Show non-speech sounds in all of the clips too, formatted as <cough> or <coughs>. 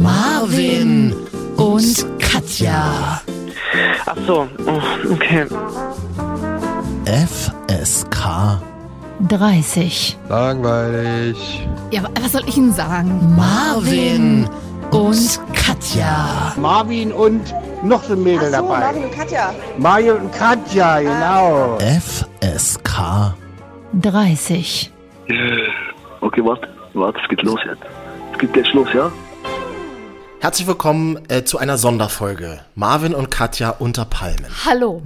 Marvin und Katja. Ach so, oh, okay. FSK 30. Langweilig. Ja, wa- was soll ich Ihnen sagen? Marvin und Katja. Marvin und noch so ein Mädel Ach so, dabei. Marvin und Katja. Mario und Katja, genau. FSK 30. Okay, warte, warte, es geht los jetzt. Es geht jetzt los, ja? Herzlich willkommen äh, zu einer Sonderfolge. Marvin und Katja unter Palmen. Hallo.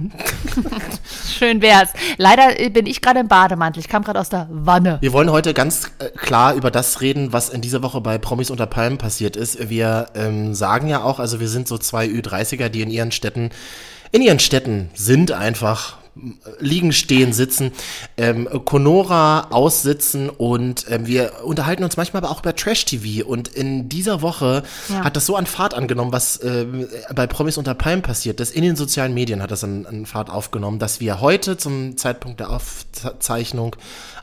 <laughs> Schön wär's. Leider äh, bin ich gerade im Bademantel. Ich kam gerade aus der Wanne. Wir wollen heute ganz äh, klar über das reden, was in dieser Woche bei Promis unter Palmen passiert ist. Wir ähm, sagen ja auch, also wir sind so zwei Ü30er, die in ihren Städten, in ihren Städten sind einfach liegen, stehen, sitzen, ähm, Conora aussitzen und ähm, wir unterhalten uns manchmal aber auch über Trash-TV und in dieser Woche Ja. hat das so an Fahrt angenommen, was ähm, bei Promis unter Palmen passiert ist. In den sozialen Medien hat das an, an Fahrt aufgenommen, dass wir heute zum Zeitpunkt der Aufzeichnung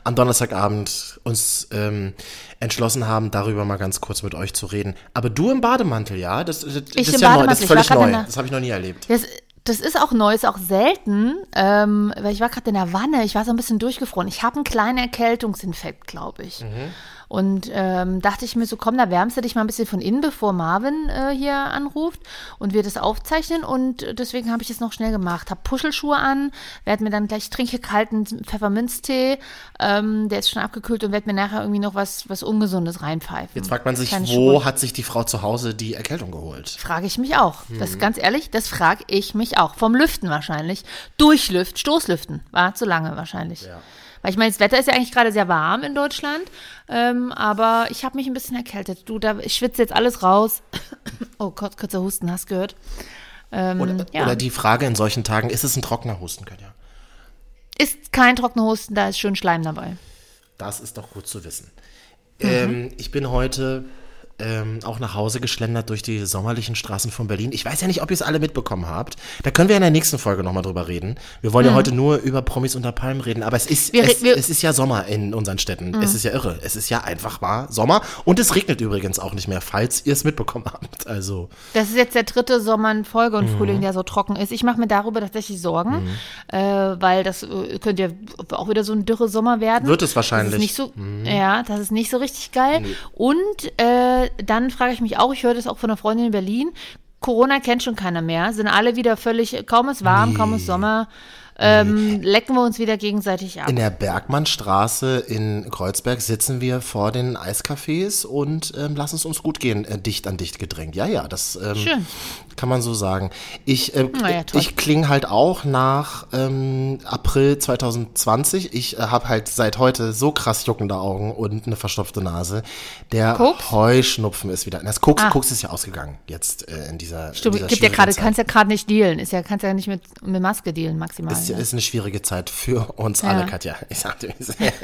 am Donnerstagabend uns ähm, entschlossen haben, darüber mal ganz kurz mit euch zu reden. Aber du im Bademantel, ja? Das, das, das Ich ist ja neu, das ist völlig neu. Das habe ich noch nie erlebt. Das, das ist auch neu, ist auch selten, ähm, weil ich war gerade in der Wanne, ich war so ein bisschen durchgefroren. Ich habe einen kleinen Erkältungsinfekt, glaube ich. Und ähm, dachte ich mir so, komm, da wärmst du dich mal ein bisschen von innen, bevor Marvin äh, hier anruft und wir das aufzeichnen. Und deswegen habe ich es noch schnell gemacht. Habe Puschelschuhe an, werde mir dann gleich, ich trinke kalten Pfefferminztee, ähm, der ist schon abgekühlt und werde mir nachher irgendwie noch was, was Ungesundes reinpfeifen. Jetzt fragt man sich, Kleine wo Schubel. hat sich die Frau zu Hause die Erkältung geholt? Frage ich mich auch. Das Mhm. ist ganz ehrlich, das frage ich mich auch. Vom Lüften wahrscheinlich. Durchlüften, Stoßlüften. War zu lange wahrscheinlich. Weil ich meine, das Wetter ist ja eigentlich gerade sehr warm in Deutschland. Ähm, aber ich habe mich ein bisschen erkältet. Du, da, ich schwitze jetzt alles raus. <coughs> oh Gott, kurzer Husten, hast gehört. Ähm, Oder, ja. oder die Frage in solchen Tagen, ist es ein trockener Husten, Katja? Ist kein trockener Husten, da ist schön Schleim dabei. Das ist doch gut zu wissen. Mhm. Ähm, ich bin heute ähm, auch nach Hause geschlendert durch die sommerlichen Straßen von Berlin. Ich weiß ja nicht, ob ihr es alle mitbekommen habt. Da können wir in der nächsten Folge nochmal drüber reden. Wir wollen ja heute nur über Promis unter Palmen reden, aber es ist, Mhm. Wir es, wir- Mhm. es ist ja Sommer in unseren Städten. Es ist ja irre. Es ist ja einfach mal Sommer und es regnet übrigens auch nicht mehr, falls ihr es mitbekommen habt. Also, Das ist jetzt der dritte Sommer in Folge Mhm. und Frühling, der so trocken ist. Ich mache mir darüber tatsächlich Sorgen, äh, weil das äh, könnte ja auch wieder so ein dürre Sommer werden. Wird es wahrscheinlich. Mhm. Das so, Ja, das ist nicht so richtig geil. Und äh, dann frage ich mich auch, ich höre das auch von einer Freundin in Berlin, Corona kennt schon keiner mehr, sind alle wieder völlig, kaum ist warm, kaum ist Sommer, ähm, lecken wir uns wieder gegenseitig ab. In der Bergmannstraße in Kreuzberg sitzen wir vor den Eiscafés und ähm, lassen es uns gut gehen, äh, dicht an dicht gedrängt. Ja, ja, das ähm, Schön. Kann man so sagen. Ich, äh, Na ja, toll. ich klinge halt auch nach ähm, April 2020. Ich äh, habe halt seit heute so krass juckende Augen und eine verstopfte Nase. Der Koks? Heuschnupfen ist wieder. Das Koks, Ah. Koks ist ja ausgegangen jetzt äh, in dieser. in Stimmt, dieser gibt ja gerade, kannst ja gerade nicht dealen, ist ja, kannst ja nicht mit, mit Maske dealen maximal. Ist, ne? ist eine schwierige Zeit für uns Ja. alle, Katja. Ich sagte,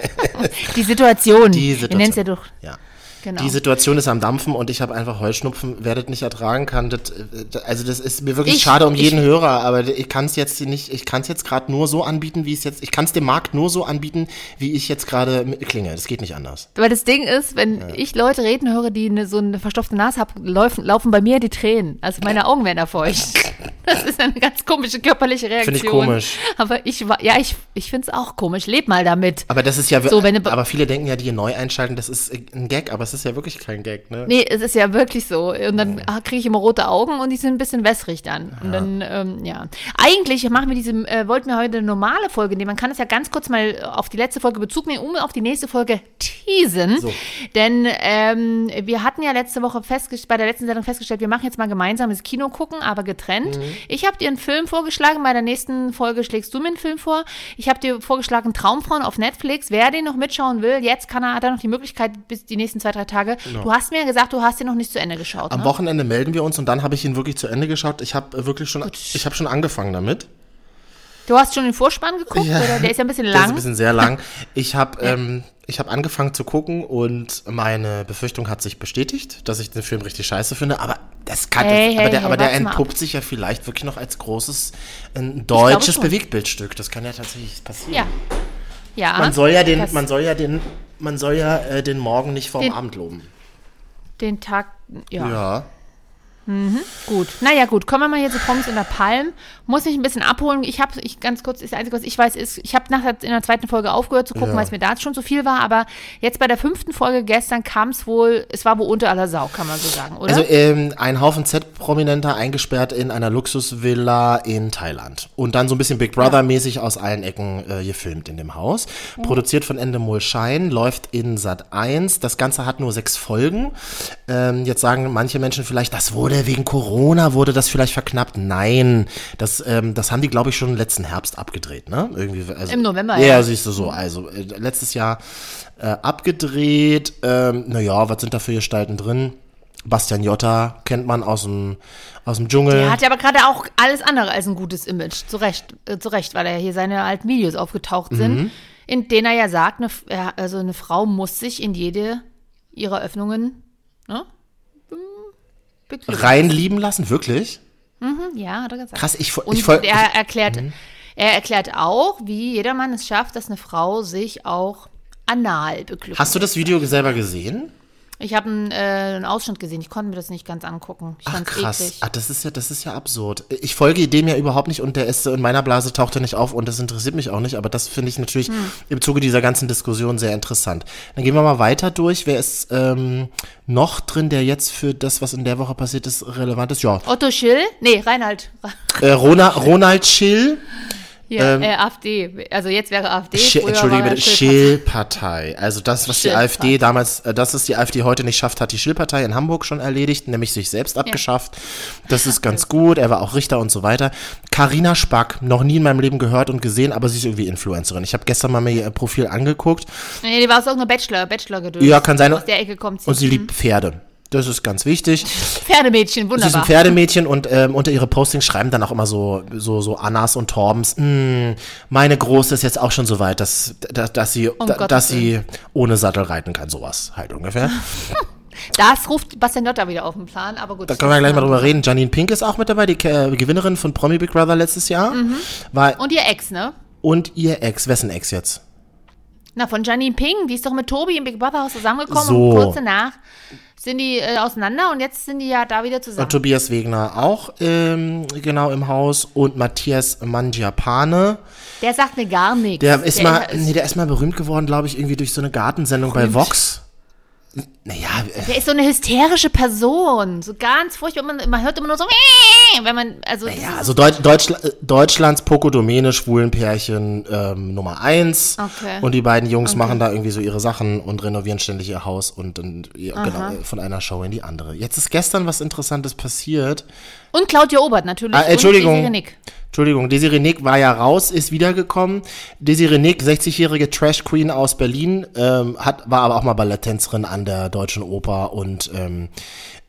<laughs> Die Situation. Die Wir Situation. nennen es ja doch. Ja. Genau. Die Situation ist am Dampfen und ich habe einfach Heuschnupfen, wer das nicht ertragen kann. Das, äh, also das ist mir wirklich Ich- schade um ich- jeden Hörer, aber ich kann es jetzt nicht, ich kann es jetzt gerade nur so anbieten, wie es jetzt, ich kann es dem Markt nur so anbieten, wie ich jetzt gerade klinge. Das geht nicht anders. Weil das Ding ist, wenn ich Leute reden höre, die eine, so eine verstopfte Nase haben, laufen, laufen bei mir die Tränen. Also meine Augen werden da feucht. <laughs> Das ist eine ganz komische körperliche Reaktion. Finde ich komisch. Aber ich war, ja, ich, ich finde es auch komisch. Leb mal damit. Aber das ist ja, So, wenn aber viele denken ja, die hier neu einschalten, das ist ein Gag, aber es ist ja wirklich kein Gag, ne? Nee, es ist ja wirklich so. Und dann ah, kriege ich immer rote Augen und die sind ein bisschen wässrig dann. Und dann, ähm, ja. Eigentlich machen wir diese, äh, wollten wir heute eine normale Folge nehmen. Man kann es ja ganz kurz mal auf die letzte Folge Bezug nehmen, um auf die nächste Folge teasen. So. Denn ähm, wir hatten ja letzte Woche festgestellt, bei der letzten Sendung festgestellt, wir machen jetzt mal gemeinsames Kino gucken, aber getrennt. Mhm. Ich habe dir einen Film vorgeschlagen, bei der nächsten Folge schlägst du mir einen Film vor. Ich habe dir vorgeschlagen Traumfrauen auf Netflix. Wer den noch mitschauen will, jetzt kann er, hat er noch die Möglichkeit bis die nächsten zwei, drei Tage. Du hast mir ja gesagt, du hast den noch nicht zu Ende geschaut. Am ne? Wochenende melden wir uns und dann habe ich ihn wirklich zu Ende geschaut. Ich habe äh, wirklich schon, ich habe schon angefangen damit. Du hast schon den Vorspann geguckt, Ja. oder? Der ist ja ein bisschen Der ist lang. ein bisschen sehr lang. <laughs> Ich habe ähm, ich habe angefangen zu gucken und meine Befürchtung hat sich bestätigt, dass ich den Film richtig scheiße finde. Aber das kann, Hey, aber hey, der, hey, aber der entpuppt sich ja vielleicht wirklich noch als großes ein deutsches. Bewegtbildstück. Das kann ja tatsächlich passieren. ja. Ja. Man soll ja den, man soll ja den, man soll ja äh, den Morgen nicht vorm Den- Abend loben. den Tag, ja. Ja. Gut, naja gut, kommen wir mal hier zu Promis unter Palm. Muss mich ein bisschen abholen. Ich habe, ich ganz kurz, das Einzige, was ich weiß, ist, ich habe in der zweiten Folge aufgehört zu gucken, Ja. weil es mir da schon zu viel war. Aber jetzt bei der fünften Folge gestern kam es wohl, es war wohl unter aller Sau, kann man so sagen, oder? Also ähm, ein Haufen Z-Prominenter eingesperrt in einer Luxusvilla in Thailand. Und dann so ein bisschen Big Brother-mäßig aus allen Ecken äh, gefilmt in dem Haus. Produziert von Endemol Schein, läuft in Sat 1. Das Ganze hat nur sechs Folgen. Ähm, jetzt sagen manche Menschen vielleicht, das wurde wegen Corona, wurde das vielleicht verknappt. Nein, das, ähm, das haben die, glaube ich, schon letzten Herbst abgedreht, ne? Irgendwie, also, Im November, ja. ja. Siehst du so. Also äh, letztes Jahr äh, abgedreht. Ähm, naja, was sind da für Gestalten drin? Bastian Jotta kennt man aus dem, aus dem Dschungel. er hat ja aber gerade auch alles andere als ein gutes Image. Zu Recht, äh, zu Recht weil er hier seine alten Videos aufgetaucht sind, Mhm. in denen er ja sagt, eine, also eine Frau muss sich in jede ihrer Öffnungen ne, Reinlieben lassen, wirklich? Ja, hat er gesagt. Krass, ich, Und ich Mhm. folge. er erklärt, er erklärt auch, wie jedermann es schafft, dass eine Frau sich auch anal beglückt. Hast du das Video selber gesehen? Ich habe einen, äh, einen Ausschnitt gesehen. Ich konnte mir das nicht ganz angucken. Ich Ach krass. eklig. Ach, das ist ja, das ist ja absurd. Ich folge dem ja überhaupt nicht und der ist in meiner Blase taucht er nicht auf und das interessiert mich auch nicht, aber das finde ich natürlich Hm. im Zuge dieser ganzen Diskussion sehr interessant. Dann gehen wir mal weiter durch. Wer ist ähm, noch drin, der jetzt für das, was in der Woche passiert ist, relevant ist? Ja, Otto Schill? Nee, Reinhard. äh, Rona, Ronald Schill. Ja, Ähm, äh, AfD. Also jetzt wäre AfD. Früher Entschuldige bitte. Schill-Partei. Also das, was die. AfD damals, äh, das, was die AfD heute nicht schafft, hat die Schill-Partei in Hamburg schon erledigt, nämlich sich selbst abgeschafft. Das ist ganz gut. Er war auch Richter und so weiter. Carina Spack, noch nie in meinem Leben gehört und gesehen, aber sie ist irgendwie Influencerin. Ich habe gestern mal mir ihr Profil angeguckt Nee, die war aus irgendeiner Bachelor, Bachelor-Gedöns. Ja, kann sein. Aus der Ecke kommt sie. und sie liebt Pferde. Das ist ganz wichtig. Pferdemädchen, Sie ist ein wunderbar. Pferdemädchen und ähm, unter ihre Postings schreiben dann auch immer so, so, so Annas und Torbens, "Mm, meine Große ist jetzt auch schon so weit, dass, dass, dass sie, da, Gottes dass sie ohne Sattel reiten kann, sowas halt ungefähr. <laughs> Das ruft Bastian Jotta wieder auf den Plan, aber gut. Da können wir gleich mal drüber reden. Janine Pink ist auch mit dabei, die äh, Gewinnerin von Promi Big Brother letztes Jahr. War, Mhm. Und ihr Ex, ne? und ihr Ex, wessen Ex jetzt? Na, von Janine Ping, die ist doch mit Tobi im Big Brother Haus zusammengekommen So. und kurz danach sind die äh, auseinander und jetzt sind die ja da wieder zusammen. Und Tobias Wegner auch ähm, genau im Haus und Matthias Mangiapane. Der sagt mir gar nichts. Der ist mal, ist, nee, der ist mal berühmt geworden, glaube ich, irgendwie durch so eine Gartensendung bei Vox. Naja, äh, der ist so eine hysterische Person. So ganz furchtbar. Man, man hört immer nur so, <laughs> wenn man, also. das ja, ist- also Deut Deutschla äh, Deutschlands Pokodomene Schwulenpärchen ähm, Nummer eins. Okay. Und die beiden Jungs machen da irgendwie so ihre Sachen und renovieren ständig ihr Haus und, und genau, äh, von einer Show in die andere. Jetzt ist gestern was Interessantes passiert. Und Claudia Obert natürlich. Ah, Entschuldigung. Und. Entschuldigung, Desiree Nick war ja raus, ist wiedergekommen. Desiree Nick, 60-jährige Trash Queen aus Berlin, ähm, hat, war aber auch mal Balletttänzerin an der Deutschen Oper und ähm,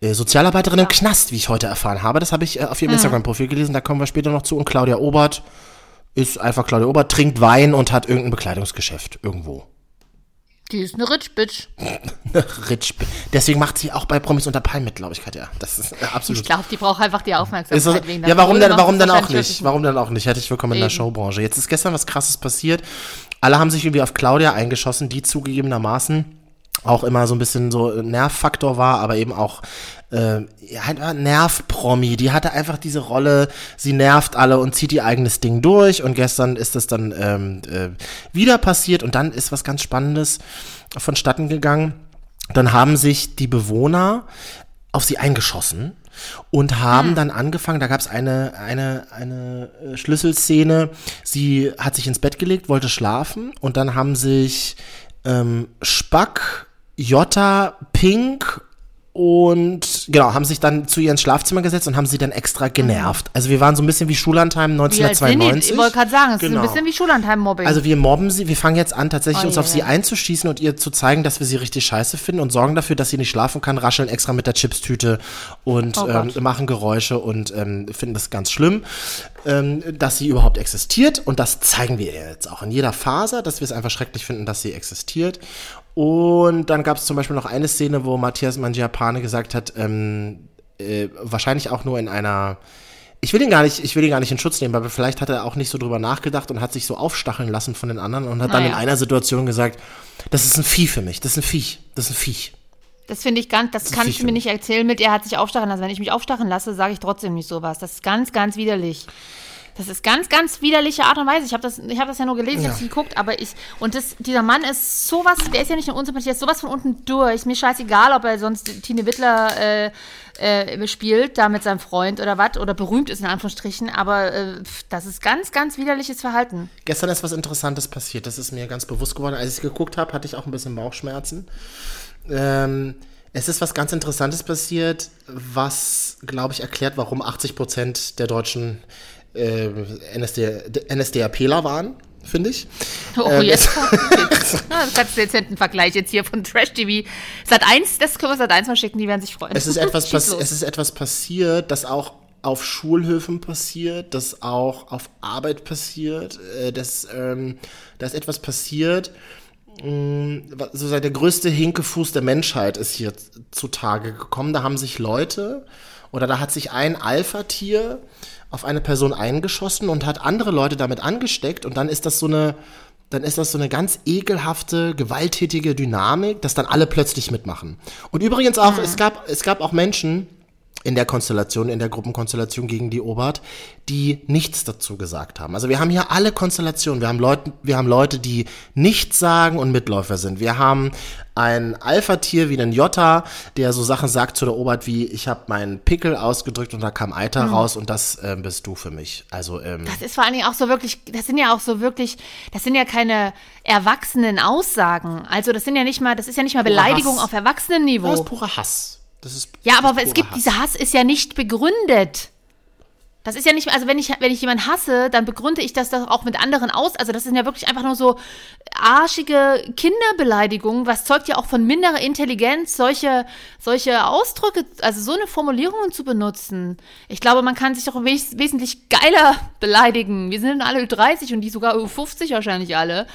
äh, Sozialarbeiterin im Knast, wie ich heute erfahren habe. Das habe ich äh, auf ihrem Instagram-Profil gelesen, da kommen wir später noch zu. Und Claudia Obert ist einfach Claudia Obert, trinkt Wein und hat irgendein Bekleidungsgeschäft irgendwo. Die ist eine Rich Bitch. <laughs> Rich. Deswegen macht sie auch bei Promis unter Palmen mit, glaube ich, Katja. Das ist äh, absolut Ich glaube, die braucht einfach die Aufmerksamkeit. Das, wegen der ja, warum denn, warum es denn auch nicht? Warum denn auch nicht? Herzlich willkommen in der Eben. Showbranche. Jetzt ist gestern was krasses passiert. Alle haben sich irgendwie auf Claudia eingeschossen, die zugegebenermaßen auch immer so ein bisschen so Nervfaktor war, aber eben auch äh, ja, halt Nervpromi. Die hatte einfach diese Rolle, sie nervt alle und zieht ihr eigenes Ding durch. Und gestern ist das dann ähm, äh, wieder passiert und dann ist was ganz Spannendes vonstatten gegangen. Dann haben sich die Bewohner auf sie eingeschossen und haben dann angefangen, da gab es eine, eine, eine äh, Schlüsselszene, sie hat sich ins Bett gelegt, wollte schlafen und dann haben sich ähm, Spack, Jota, Pink und genau, haben sich dann zu ihr ins Schlafzimmer gesetzt und haben sie dann extra genervt. Also wir waren so ein bisschen wie Schullandheim Wie alt sind die? 1992. Ich wollte gerade sagen, es ist Genau. ein bisschen wie Schullandheim-Mobbing. Also wir mobben sie, wir fangen jetzt an, tatsächlich Oh uns auf je. sie einzuschießen und ihr zu zeigen, dass wir sie richtig scheiße finden und sorgen dafür, dass sie nicht schlafen kann, rascheln extra mit der Chipstüte und Oh ähm, Gott. machen Geräusche und ähm, finden das ganz schlimm, ähm, dass sie überhaupt existiert und das zeigen wir ihr jetzt auch in jeder Faser, dass wir es einfach schrecklich finden, dass sie existiert. Und dann gab es zum Beispiel noch eine Szene, wo Matthias Mangiapane gesagt hat, ähm, äh, wahrscheinlich auch nur in einer ich will ihn gar nicht, ich will ihn gar nicht in Schutz nehmen, aber vielleicht hat er auch nicht so drüber nachgedacht und hat sich so aufstacheln lassen von den anderen und hat dann Naja. in einer Situation gesagt, das ist ein Vieh für mich, das ist ein Viech, das ist ein Viech. Das finde ich ganz, das kannst du mir nicht erzählen mit, er hat sich aufstachen lassen. Wenn ich mich aufstachen lasse, sage ich trotzdem nicht sowas. Das ist ganz, ganz widerlich. Das ist ganz, ganz widerliche Art und Weise. Ich habe das, ich hab das ja nur gelesen, ich habe nicht geguckt, aber ich, und das, dieser Mann ist sowas, der ist ja nicht nur unsympathisch, der ist sowas von unten durch. Mir scheißegal, ob er sonst Tine Wittler äh, äh, spielt, da mit seinem Freund oder was, oder berühmt ist in Anführungsstrichen, aber äh, das ist ganz, ganz widerliches Verhalten. Gestern ist was Interessantes passiert. Das ist mir ganz bewusst geworden. Als ich geguckt habe, hatte ich auch ein bisschen Bauchschmerzen. Ähm, es ist was ganz Interessantes passiert, was, glaube ich, erklärt, warum 80 Prozent der Deutschen äh, NSD, NSDAPler waren, finde ich. Oh, Ähm, jetzt du jetzt <laughs> einen Vergleich jetzt hier von Trash TV. Sat 1, das können wir Sat 1 mal schicken, die werden sich freuen. Es ist etwas, <laughs> es ist etwas passiert, das auch auf Schulhöfen passiert, das auch auf Arbeit passiert, äh, das, ähm, da ist etwas passiert, mh, wa- so der größte Hinkefuß der Menschheit ist hier zutage gekommen. Da haben sich Leute oder da hat sich ein Alpha-Tier auf eine Person eingeschossen und hat andere Leute damit angesteckt und dann ist das so eine dann ist das so eine ganz ekelhafte, gewalttätige Dynamik, dass dann alle plötzlich mitmachen. Und übrigens auch, es gab, es gab auch Menschen in der Konstellation, in der Gruppenkonstellation gegen die Obert, die nichts dazu gesagt haben. Also wir haben hier alle Konstellationen. Wir haben Leute, wir haben Leute, die nichts sagen und Mitläufer sind. Wir haben ein Alpha-Tier wie den Jota, der so Sachen sagt zu der Obert wie, ich habe meinen Pickel ausgedrückt und da kam Eiter raus und das ähm, bist du für mich. Also ähm, Das ist vor allen Dingen auch so wirklich, das sind ja auch so wirklich, das sind ja keine erwachsenen Aussagen. Also das sind ja nicht mal, das ist ja nicht mal Beleidigung Hass. auf Erwachsenenniveau. das ist purer Hass. Das ist Ja, aber es gibt, Hass. dieser Hass ist ja nicht begründet. Das ist ja nicht, also wenn ich, wenn ich jemanden hasse, dann begründe ich das doch auch mit anderen aus. Also das sind ja wirklich einfach nur so arschige Kinderbeleidigungen. Was zeugt ja auch von minderer Intelligenz, solche, solche Ausdrücke, also so eine Formulierungen zu benutzen. Ich glaube, man kann sich doch wes wesentlich geiler beleidigen. Wir sind alle 30 und die sogar 50 wahrscheinlich alle.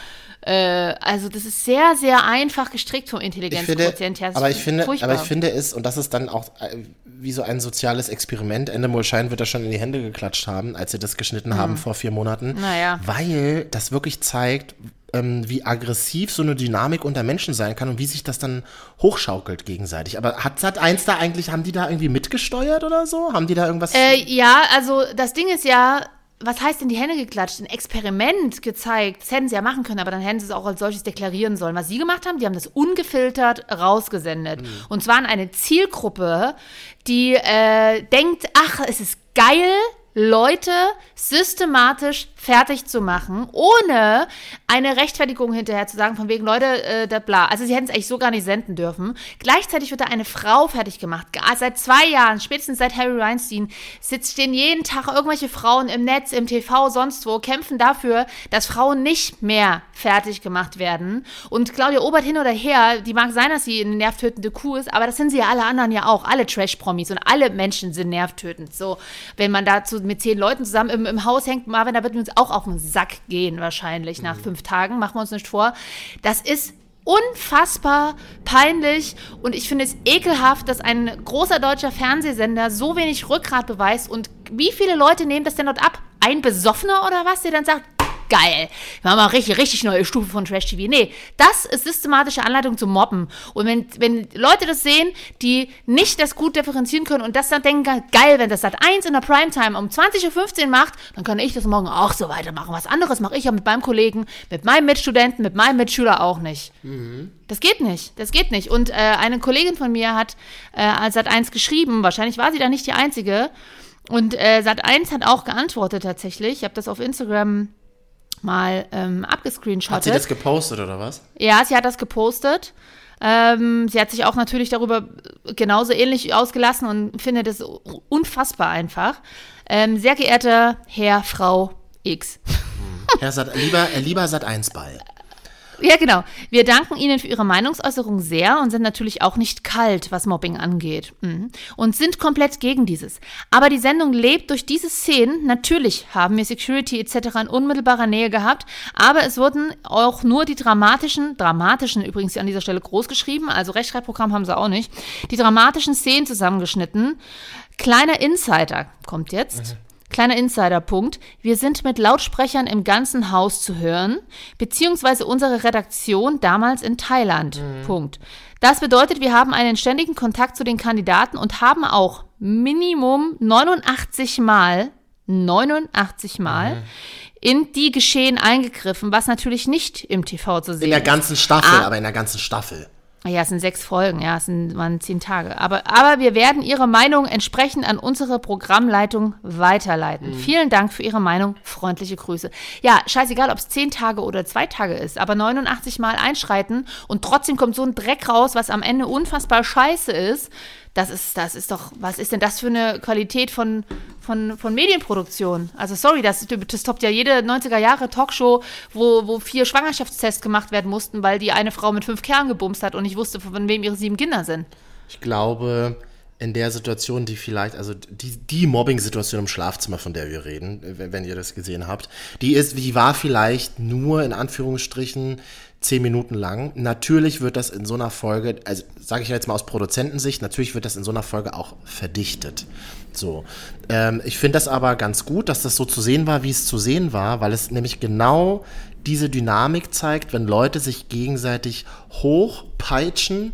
Äh, also das ist sehr, sehr einfach gestrickt vom Intelligenzquotient her. Das aber ich finde, furchtbar. aber ich finde es, und das ist dann auch äh, wie so ein soziales Experiment, Endemol Schein wird da schon in die Hände geklatscht haben, als sie das geschnitten haben vor vier Monaten, Hm. Naja. weil das wirklich zeigt, ähm, wie aggressiv so eine Dynamik unter Menschen sein kann und wie sich das dann hochschaukelt gegenseitig. Aber hat Sat 1 da eigentlich, haben die da irgendwie mitgesteuert oder so? Haben die da irgendwas? Äh, ja, also das Ding ist ja, was heißt in die Hände geklatscht? Ein Experiment gezeigt. Das hätten sie ja machen können, aber dann hätten sie es auch als solches deklarieren sollen. Was sie gemacht haben, die haben das ungefiltert rausgesendet. Und zwar an eine Zielgruppe, die äh, denkt, ach, es ist geil, Leute systematisch fertig zu machen, ohne eine Rechtfertigung hinterher zu sagen, von wegen, Leute, äh, da bla. Also sie hätten es eigentlich so gar nicht senden dürfen. Gleichzeitig wird da eine Frau fertig gemacht. Gar- Seit zwei Jahren, spätestens seit Harry Weinstein, sitzt, stehen jeden Tag irgendwelche Frauen im Netz, im TV, sonst wo, kämpfen dafür, dass Frauen nicht mehr fertig gemacht werden. Und Claudia Obert hin oder her, die mag sein, dass sie eine nervtötende Kuh ist, aber das sind sie ja alle anderen ja auch. Alle Trash-Promis und alle Menschen sind nervtötend. So, wenn man dazu mit zehn Leuten zusammen im, im Haus hängt, Marvin, da wird uns auch auf den Sack gehen wahrscheinlich nach fünf Tagen, machen wir uns nicht vor. Das ist unfassbar peinlich und ich finde es ekelhaft, dass ein großer deutscher Fernsehsender so wenig Rückgrat beweist und wie viele Leute nehmen das denn dort ab? Ein Besoffener oder was, der dann sagt, geil, wir haben mal richtig, richtig neue Stufe von Trash TV. Nee, das ist systematische Anleitung zum Mobben. Und wenn, wenn Leute das sehen, die nicht das gut differenzieren können und das dann denken, geil, wenn das Sat 1 in der Primetime um 20.15 Uhr macht, dann kann ich das morgen auch so weitermachen. Was anderes mache ich ja mit meinem Kollegen, mit meinem Mitstudenten, mit meinem Mitschüler auch nicht. Das geht nicht, das geht nicht. Und äh, eine Kollegin von mir hat äh, als Sat1 geschrieben, wahrscheinlich war sie da nicht die Einzige. Und äh, Sat1 hat auch geantwortet tatsächlich. Ich habe das auf Instagram mal ähm, hat sie abgescreenshottet. das gepostet oder was? Ja, sie hat das gepostet. Ähm, sie hat sich auch natürlich darüber genauso ähnlich ausgelassen und findet es unfassbar einfach. Ähm, sehr geehrter Herr, Frau X. Herr Sat, lieber, äh, lieber Sat 1 Ball. Ja, genau. Wir danken Ihnen für Ihre Meinungsäußerung sehr und sind natürlich auch nicht kalt, was Mobbing angeht. Mhm. Und sind komplett gegen dieses. Aber die Sendung lebt durch diese Szenen. Natürlich haben wir Security etc. in unmittelbarer Nähe gehabt, aber es wurden auch nur die dramatischen, dramatischen übrigens an dieser Stelle groß geschrieben, also Rechtschreibprogramm haben sie auch nicht, die dramatischen Szenen zusammengeschnitten. Kleiner Insider kommt jetzt. Kleiner Insider-Punkt. Wir sind mit Lautsprechern im ganzen Haus zu hören, beziehungsweise unsere Redaktion damals in Thailand. Punkt. Das bedeutet, wir haben einen ständigen Kontakt zu den Kandidaten und haben auch Minimum 89 Mal, 89 Mal in die Geschehen eingegriffen, was natürlich nicht im TV zu sehen In der ist. ganzen Staffel, Ah. aber in der ganzen Staffel. Ja, es sind sechs Folgen, ja, es sind, waren zehn Tage. Aber, aber wir werden Ihre Meinung entsprechend an unsere Programmleitung weiterleiten. Vielen Dank für Ihre Meinung. Freundliche Grüße. Ja, scheißegal, ob es zehn Tage oder zwei Tage ist, aber 89 Mal einschreiten und trotzdem kommt so ein Dreck raus, was am Ende unfassbar scheiße ist. Das ist, das ist doch, was ist denn das für eine Qualität von, von, von Medienproduktion? Also sorry, das, das toppt ja jede 90er Jahre Talkshow, wo, wo vier Schwangerschaftstests gemacht werden mussten, weil die eine Frau mit fünf Kerlen gebumst hat und nicht wusste, von wem ihre sieben Kinder sind. Ich glaube, in der Situation, die vielleicht, also die, die Mobbing-Situation im Schlafzimmer, von der wir reden, wenn, wenn ihr das gesehen habt, die ist, die war vielleicht nur in Anführungsstrichen zehn Minuten lang. Natürlich wird das in so einer Folge, also sage ich jetzt mal aus Produzentensicht, natürlich wird das in so einer Folge auch verdichtet. So. Ähm, ich finde das aber ganz gut, dass das so zu sehen war, wie es zu sehen war, weil es nämlich genau diese Dynamik zeigt, wenn Leute sich gegenseitig hochpeitschen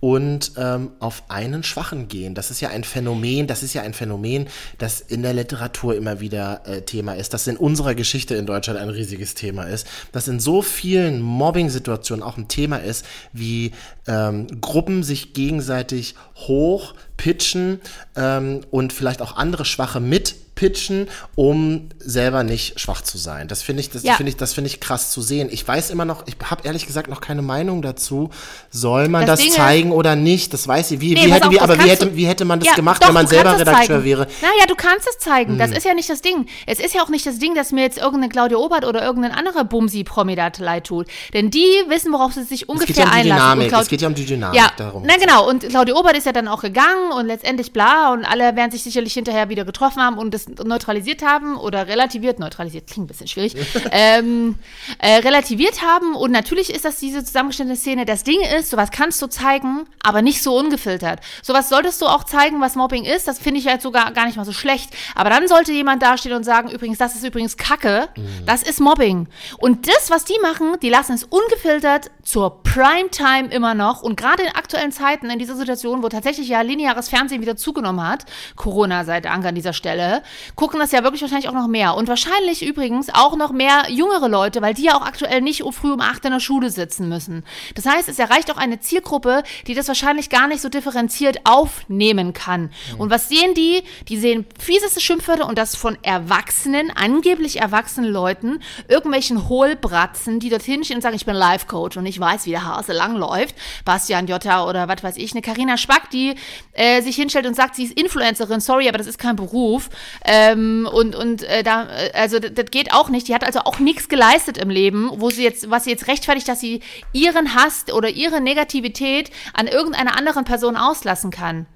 und ähm, auf einen Schwachen gehen. Das ist ja ein Phänomen, das ist ja ein Phänomen, das in der Literatur immer wieder äh, Thema ist, das in unserer Geschichte in Deutschland ein riesiges Thema ist, das in so vielen Mobbing-Situationen auch ein Thema ist, wie ähm, Gruppen sich gegenseitig hoch pitchen ähm, und vielleicht auch andere Schwache mit pitchen, um selber nicht schwach zu sein. Das finde ich, das Ja. finde ich, das finde ich krass zu sehen. Ich weiß immer noch, ich habe ehrlich gesagt noch keine Meinung dazu. Soll man Das das, zeigen oder nicht? Das weiß ich. Wie, Nee, wie hätte, auf, wie, aber wie hätte, wie hätte man das Ja, gemacht, doch, wenn man selber es Redakteur wäre? Naja, du kannst es zeigen. Hm. Das ist ja nicht das Ding. Es ist ja auch nicht das Ding, dass mir jetzt irgendeine Claudia Obert oder irgendein anderer Bumsi-Promi da leid tut. Denn die wissen, worauf sie sich Es ungefähr geht ja um die einlassen. Dynamik. Es geht ja um die Dynamik. ja, darum. na genau. Und Claudia Obert ist ja dann auch gegangen und letztendlich bla und alle werden sich sicherlich hinterher wieder getroffen haben und das neutralisiert haben oder relativiert, neutralisiert klingt ein bisschen schwierig, <laughs> ähm, äh, relativiert haben und natürlich ist das diese zusammengestellte Szene. Das Ding ist, sowas kannst du zeigen, aber nicht so ungefiltert. Sowas solltest du auch zeigen, was Mobbing ist. Das finde ich halt sogar gar nicht mal so schlecht. Aber dann sollte jemand dastehen und sagen, übrigens, das ist übrigens Kacke. Das ist Mobbing. Und das, was die machen, die lassen es ungefiltert zur Primetime immer noch. Und gerade in aktuellen Zeiten, in dieser Situation, wo tatsächlich ja lineares Fernsehen wieder zugenommen hat, Corona sei Dank an dieser Stelle, gucken das ja wirklich wahrscheinlich auch noch mehr. Und wahrscheinlich übrigens auch noch mehr jüngere Leute, weil die ja auch aktuell nicht früh um acht in der Schule sitzen müssen. Das heißt, es erreicht auch eine Zielgruppe, die das wahrscheinlich gar nicht so differenziert aufnehmen kann. Und was sehen die? Die sehen fieseste Schimpfwörter und das von Erwachsenen, angeblich erwachsenen Leuten, irgendwelchen Hohlbratzen, die dorthin stehen und sagen, ich bin Life-Coach und ich weiß, wie der Hase langläuft. Bastian Jotta oder was weiß ich, eine Karina Spack, die äh, sich hinstellt und sagt, sie ist Influencerin, sorry, aber das ist kein Beruf. Ähm, und und äh, da, äh, also das, geht auch nicht. Die hat also auch nichts geleistet im Leben, wo sie jetzt, was sie jetzt rechtfertigt, dass sie ihren Hass oder ihre Negativität an irgendeiner anderen Person auslassen kann.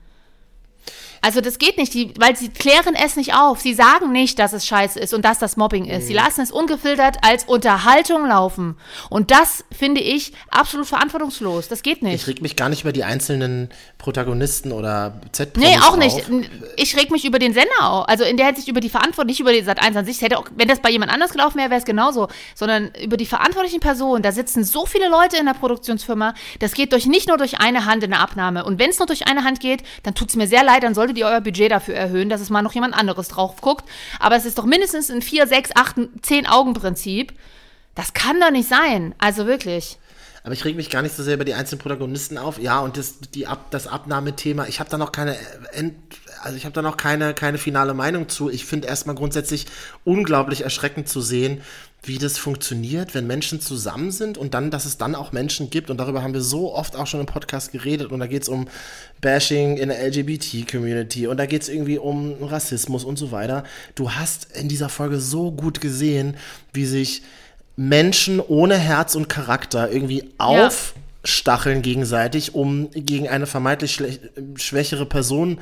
Also das geht nicht, die, weil sie klären es nicht auf. Sie sagen nicht, dass es scheiße ist und dass das Mobbing ist. Sie lassen es ungefiltert als Unterhaltung laufen. Und das finde ich absolut verantwortungslos. Das geht nicht. Ich reg mich gar nicht über die einzelnen Protagonisten oder z Nee, auch auf. nicht. Ich reg mich über den Sender auf. Also in der Hinsicht über die Verantwortung, nicht über die Sat 1 an sich. Hätte auch, wenn das bei jemand anders gelaufen wäre, wäre es genauso. Sondern über die verantwortlichen Personen. Da sitzen so viele Leute in der Produktionsfirma. Das geht durch nicht nur durch eine Hand in der Abnahme. Und wenn es nur durch eine Hand geht, dann tut es mir sehr leid, dann solltet ihr euer Budget dafür erhöhen, dass es mal noch jemand anderes drauf guckt. Aber es ist doch mindestens ein 4, 6, 8, 10 Augen Prinzip. Das kann doch nicht sein. Also wirklich. Aber ich reg mich gar nicht so sehr über die einzelnen Protagonisten auf. Ja, und das, die Ab, das Abnahmethema, ich habe da noch keine End, also ich habe da noch keine, keine finale Meinung zu. Ich finde erstmal grundsätzlich unglaublich erschreckend zu sehen, wie das funktioniert, wenn Menschen zusammen sind und dann, dass es dann auch Menschen gibt, und darüber haben wir so oft auch schon im Podcast geredet, und da geht es um Bashing in der LGBT-Community und da geht es irgendwie um Rassismus und so weiter. Du hast in dieser Folge so gut gesehen, wie sich Menschen ohne Herz und Charakter irgendwie Ja. aufstacheln gegenseitig, um gegen eine vermeintlich schwächere Person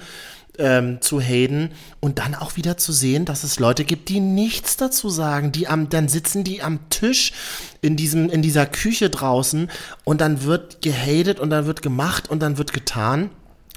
ähm, zu haten und dann auch wieder zu sehen, dass es Leute gibt, die nichts dazu sagen, die am, dann sitzen die am Tisch in diesem, in dieser Küche draußen und dann wird gehatet und dann wird gemacht und dann wird getan.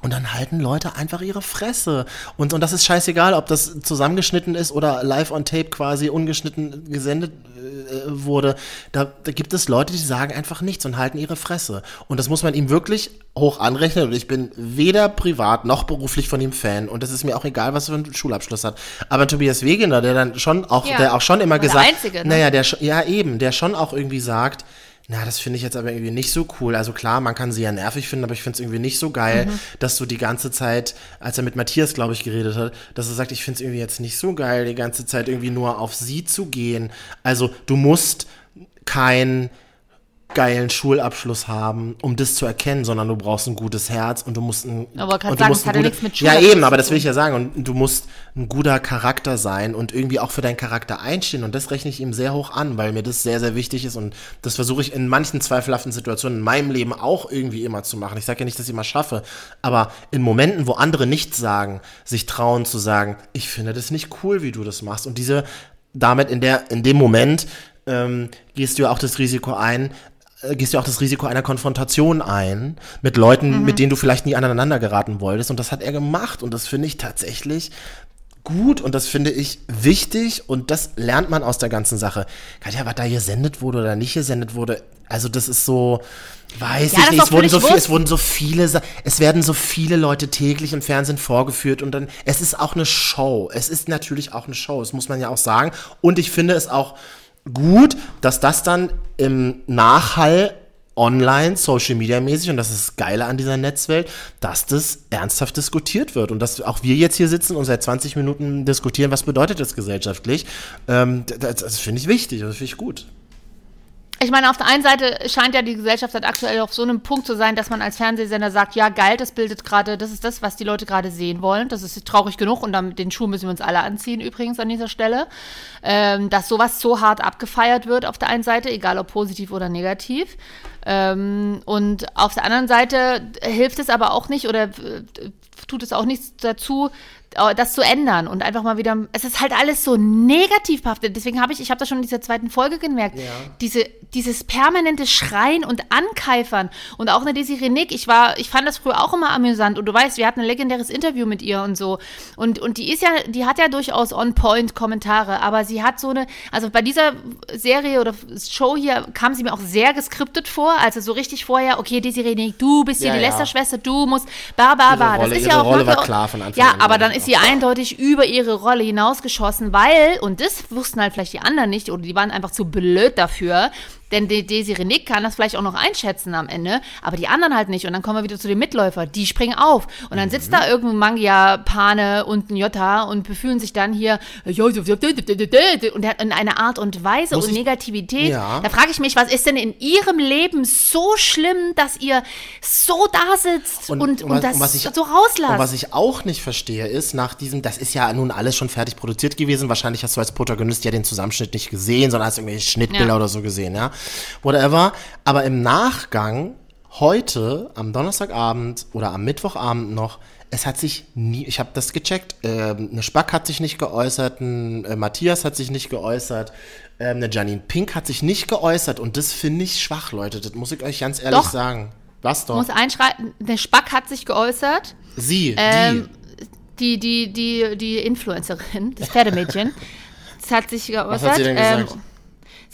Und dann halten Leute einfach ihre Fresse. Und, und das ist scheißegal, ob das zusammengeschnitten ist oder live on tape quasi ungeschnitten gesendet äh, wurde. Da, da gibt es Leute, die sagen einfach nichts und halten ihre Fresse. Und das muss man ihm wirklich hoch anrechnen. Und ich bin weder privat noch beruflich von ihm Fan. Und es ist mir auch egal, was er für einen Schulabschluss hat. Aber Tobias Wegener, der dann schon auch, Ja. der auch schon immer War der gesagt, Einzige, ne? naja, der, ja eben, der schon auch irgendwie sagt, na, das finde ich jetzt aber irgendwie nicht so cool. Also klar, man kann sie ja nervig finden, aber ich finde es irgendwie nicht so geil, Mhm. dass du die ganze Zeit, als er mit Matthias, glaube ich, geredet hat, dass er sagt, ich finde es irgendwie jetzt nicht so geil, die ganze Zeit irgendwie nur auf sie zu gehen. Also du musst kein geilen Schulabschluss haben, um das zu erkennen, sondern du brauchst ein gutes Herz und du musst ein Aber kann und du sagen, musst das hat ja nichts mit Ja Schulabschluss eben, aber das will ich ja sagen und du musst ein guter Charakter sein und irgendwie auch für deinen Charakter einstehen und das rechne ich ihm sehr hoch an, weil mir das sehr sehr wichtig ist und das versuche ich in manchen zweifelhaften Situationen in meinem Leben auch irgendwie immer zu machen. Ich sage ja nicht, dass ich immer schaffe, aber in Momenten, wo andere nichts sagen, sich trauen zu sagen, ich finde das nicht cool, wie du das machst und diese damit in der in dem Moment ähm, gehst du ja auch das Risiko ein, gehst du auch das Risiko einer Konfrontation ein mit Leuten, mit denen du vielleicht nie aneinander geraten wolltest. Und das hat er gemacht. Und das finde ich tatsächlich gut und das finde ich wichtig und das lernt man aus der ganzen Sache. Katja, was da gesendet wurde oder nicht gesendet wurde, also das ist so, weiß Ja, ich nicht, es wurden, so viel, es wurden so viele, es werden so viele Leute täglich im Fernsehen vorgeführt und dann, es ist auch eine Show. Es ist natürlich auch eine Show, das muss man ja auch sagen. Und ich finde es auch gut, dass das dann im Nachhall online, Social Media mäßig, und das ist das Geile an dieser Netzwelt, dass das ernsthaft diskutiert wird und dass auch wir jetzt hier sitzen und seit 20 Minuten diskutieren, was bedeutet das gesellschaftlich. Ähm, das das finde ich wichtig, das finde ich gut. Ich meine, auf der einen Seite scheint ja die Gesellschaft halt aktuell auf so einem Punkt zu sein, dass man als Fernsehsender sagt, ja geil, das bildet gerade, das ist das, was die Leute gerade sehen wollen. Das ist traurig genug und dann, den Schuh müssen wir uns alle anziehen übrigens an dieser Stelle. Ähm, dass sowas so hart abgefeiert wird auf der einen Seite, egal ob positiv oder negativ. Ähm, und auf der anderen Seite hilft es aber auch nicht oder äh, tut es auch nichts dazu, das zu ändern und einfach mal wieder, es ist halt alles so negativ behaftet. Deswegen habe ich, ich habe das schon in dieser zweiten Folge gemerkt, diese, dieses permanente Schreien und Ankeifern und auch eine Desiree Nick, ich war, ich fand das früher auch immer amüsant und du weißt, wir hatten ein legendäres Interview mit ihr und so und, und die ist ja, die hat ja durchaus on-point Kommentare, aber sie hat so eine, also bei dieser Serie oder Show hier kam sie mir auch sehr geskriptet vor, also so richtig vorher, okay, Desiree Nick, du bist hier Ja, die ja. Lästerschwester, du musst, ba, ba, ba. Das ist ja auch Rolle war klar von Anfang Ja, an, aber ja. dann ist sie eindeutig über ihre Rolle hinausgeschossen, weil, und das wussten halt vielleicht die anderen nicht, oder die waren einfach zu blöd dafür, denn die Desiree Nick kann das vielleicht auch noch einschätzen am Ende, aber die anderen halt nicht. Und dann kommen wir wieder zu den Mitläufer, die springen auf. Und dann sitzt Mhm. da irgendein Mangia, Pane und ein Jota und befühlen sich dann hier und in einer Art und Weise Muss und Negativität. Ja. Da frage ich mich, was ist denn in ihrem Leben so schlimm, dass ihr so da sitzt und, und, was- das was ich- so rauslasst? Und was ich auch nicht verstehe, ist, nach diesem, das ist ja nun alles schon fertig produziert gewesen. Wahrscheinlich hast du als Protagonist ja den Zusammenschnitt nicht gesehen, sondern hast irgendwelche Schnittbilder Ja. oder so gesehen, ja. Whatever. Aber im Nachgang, heute, am Donnerstagabend oder am Mittwochabend noch, es hat sich nie, ich habe das gecheckt, ähm, eine Spack hat sich nicht geäußert, ein äh, Matthias hat sich nicht geäußert, ähm, eine Janine Pink hat sich nicht geäußert und das finde ich schwach, Leute. Das muss ich euch ganz ehrlich Doch. sagen. Was doch? muss einschreiten, der Spack hat sich geäußert. Sie, Ähm, die, die, die, die Influencerin, das Pferdemädchen, das <laughs> hat sich geäußert. hat sie denn ähm, gesagt?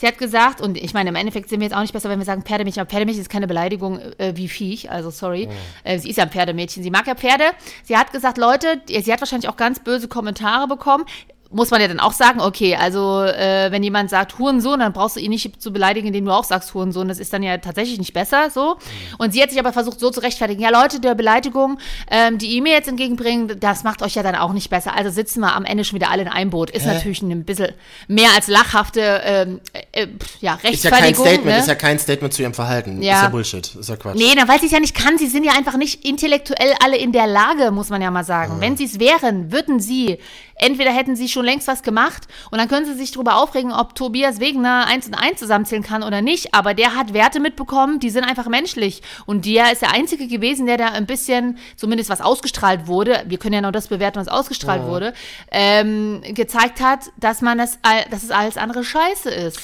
Sie hat gesagt, und ich meine, im Endeffekt sind wir jetzt auch nicht besser, wenn wir sagen Pferdemädchen, aber Pferdemädchen ist keine Beleidigung äh, wie Viech, also sorry. Oh. Äh, sie ist ja ein Pferdemädchen, sie mag ja Pferde. Sie hat gesagt, Leute, sie hat wahrscheinlich auch ganz böse Kommentare bekommen. Muss man ja dann auch sagen, okay, also äh, wenn jemand sagt Hurensohn, dann brauchst du ihn nicht zu beleidigen, indem du auch sagst Hurensohn. Das ist dann ja tatsächlich nicht besser so. Und sie hat sich aber versucht so zu rechtfertigen, ja Leute, der Beleidigung, ähm, die ihr mir jetzt entgegenbringen, das macht euch ja dann auch nicht besser. Also sitzen wir am Ende schon wieder alle in einem Boot. Ist natürlich ein bisschen mehr als lachhafte ähm, äh, pf, ja, Ist ja kein Rechtfertigung. Statement, ne? ist ja kein Statement zu ihrem Verhalten. Ja. Ist ja Bullshit, ist ja Quatsch. Nee, weil sie es ja nicht kann. Sie sind ja einfach nicht intellektuell alle in der Lage, muss man ja mal sagen. Wenn sie es wären, würden sie, entweder hätten sie schon längst was gemacht und dann können sie sich darüber aufregen, ob Tobias Wegener eins und eins zusammenzählen kann oder nicht. Aber der hat Werte mitbekommen, die sind einfach menschlich. Und der ist der Einzige gewesen, der da ein bisschen, zumindest was ausgestrahlt wurde, wir können ja noch das bewerten, was ausgestrahlt wurde, ähm, gezeigt hat, dass man das, dass es alles andere scheiße ist.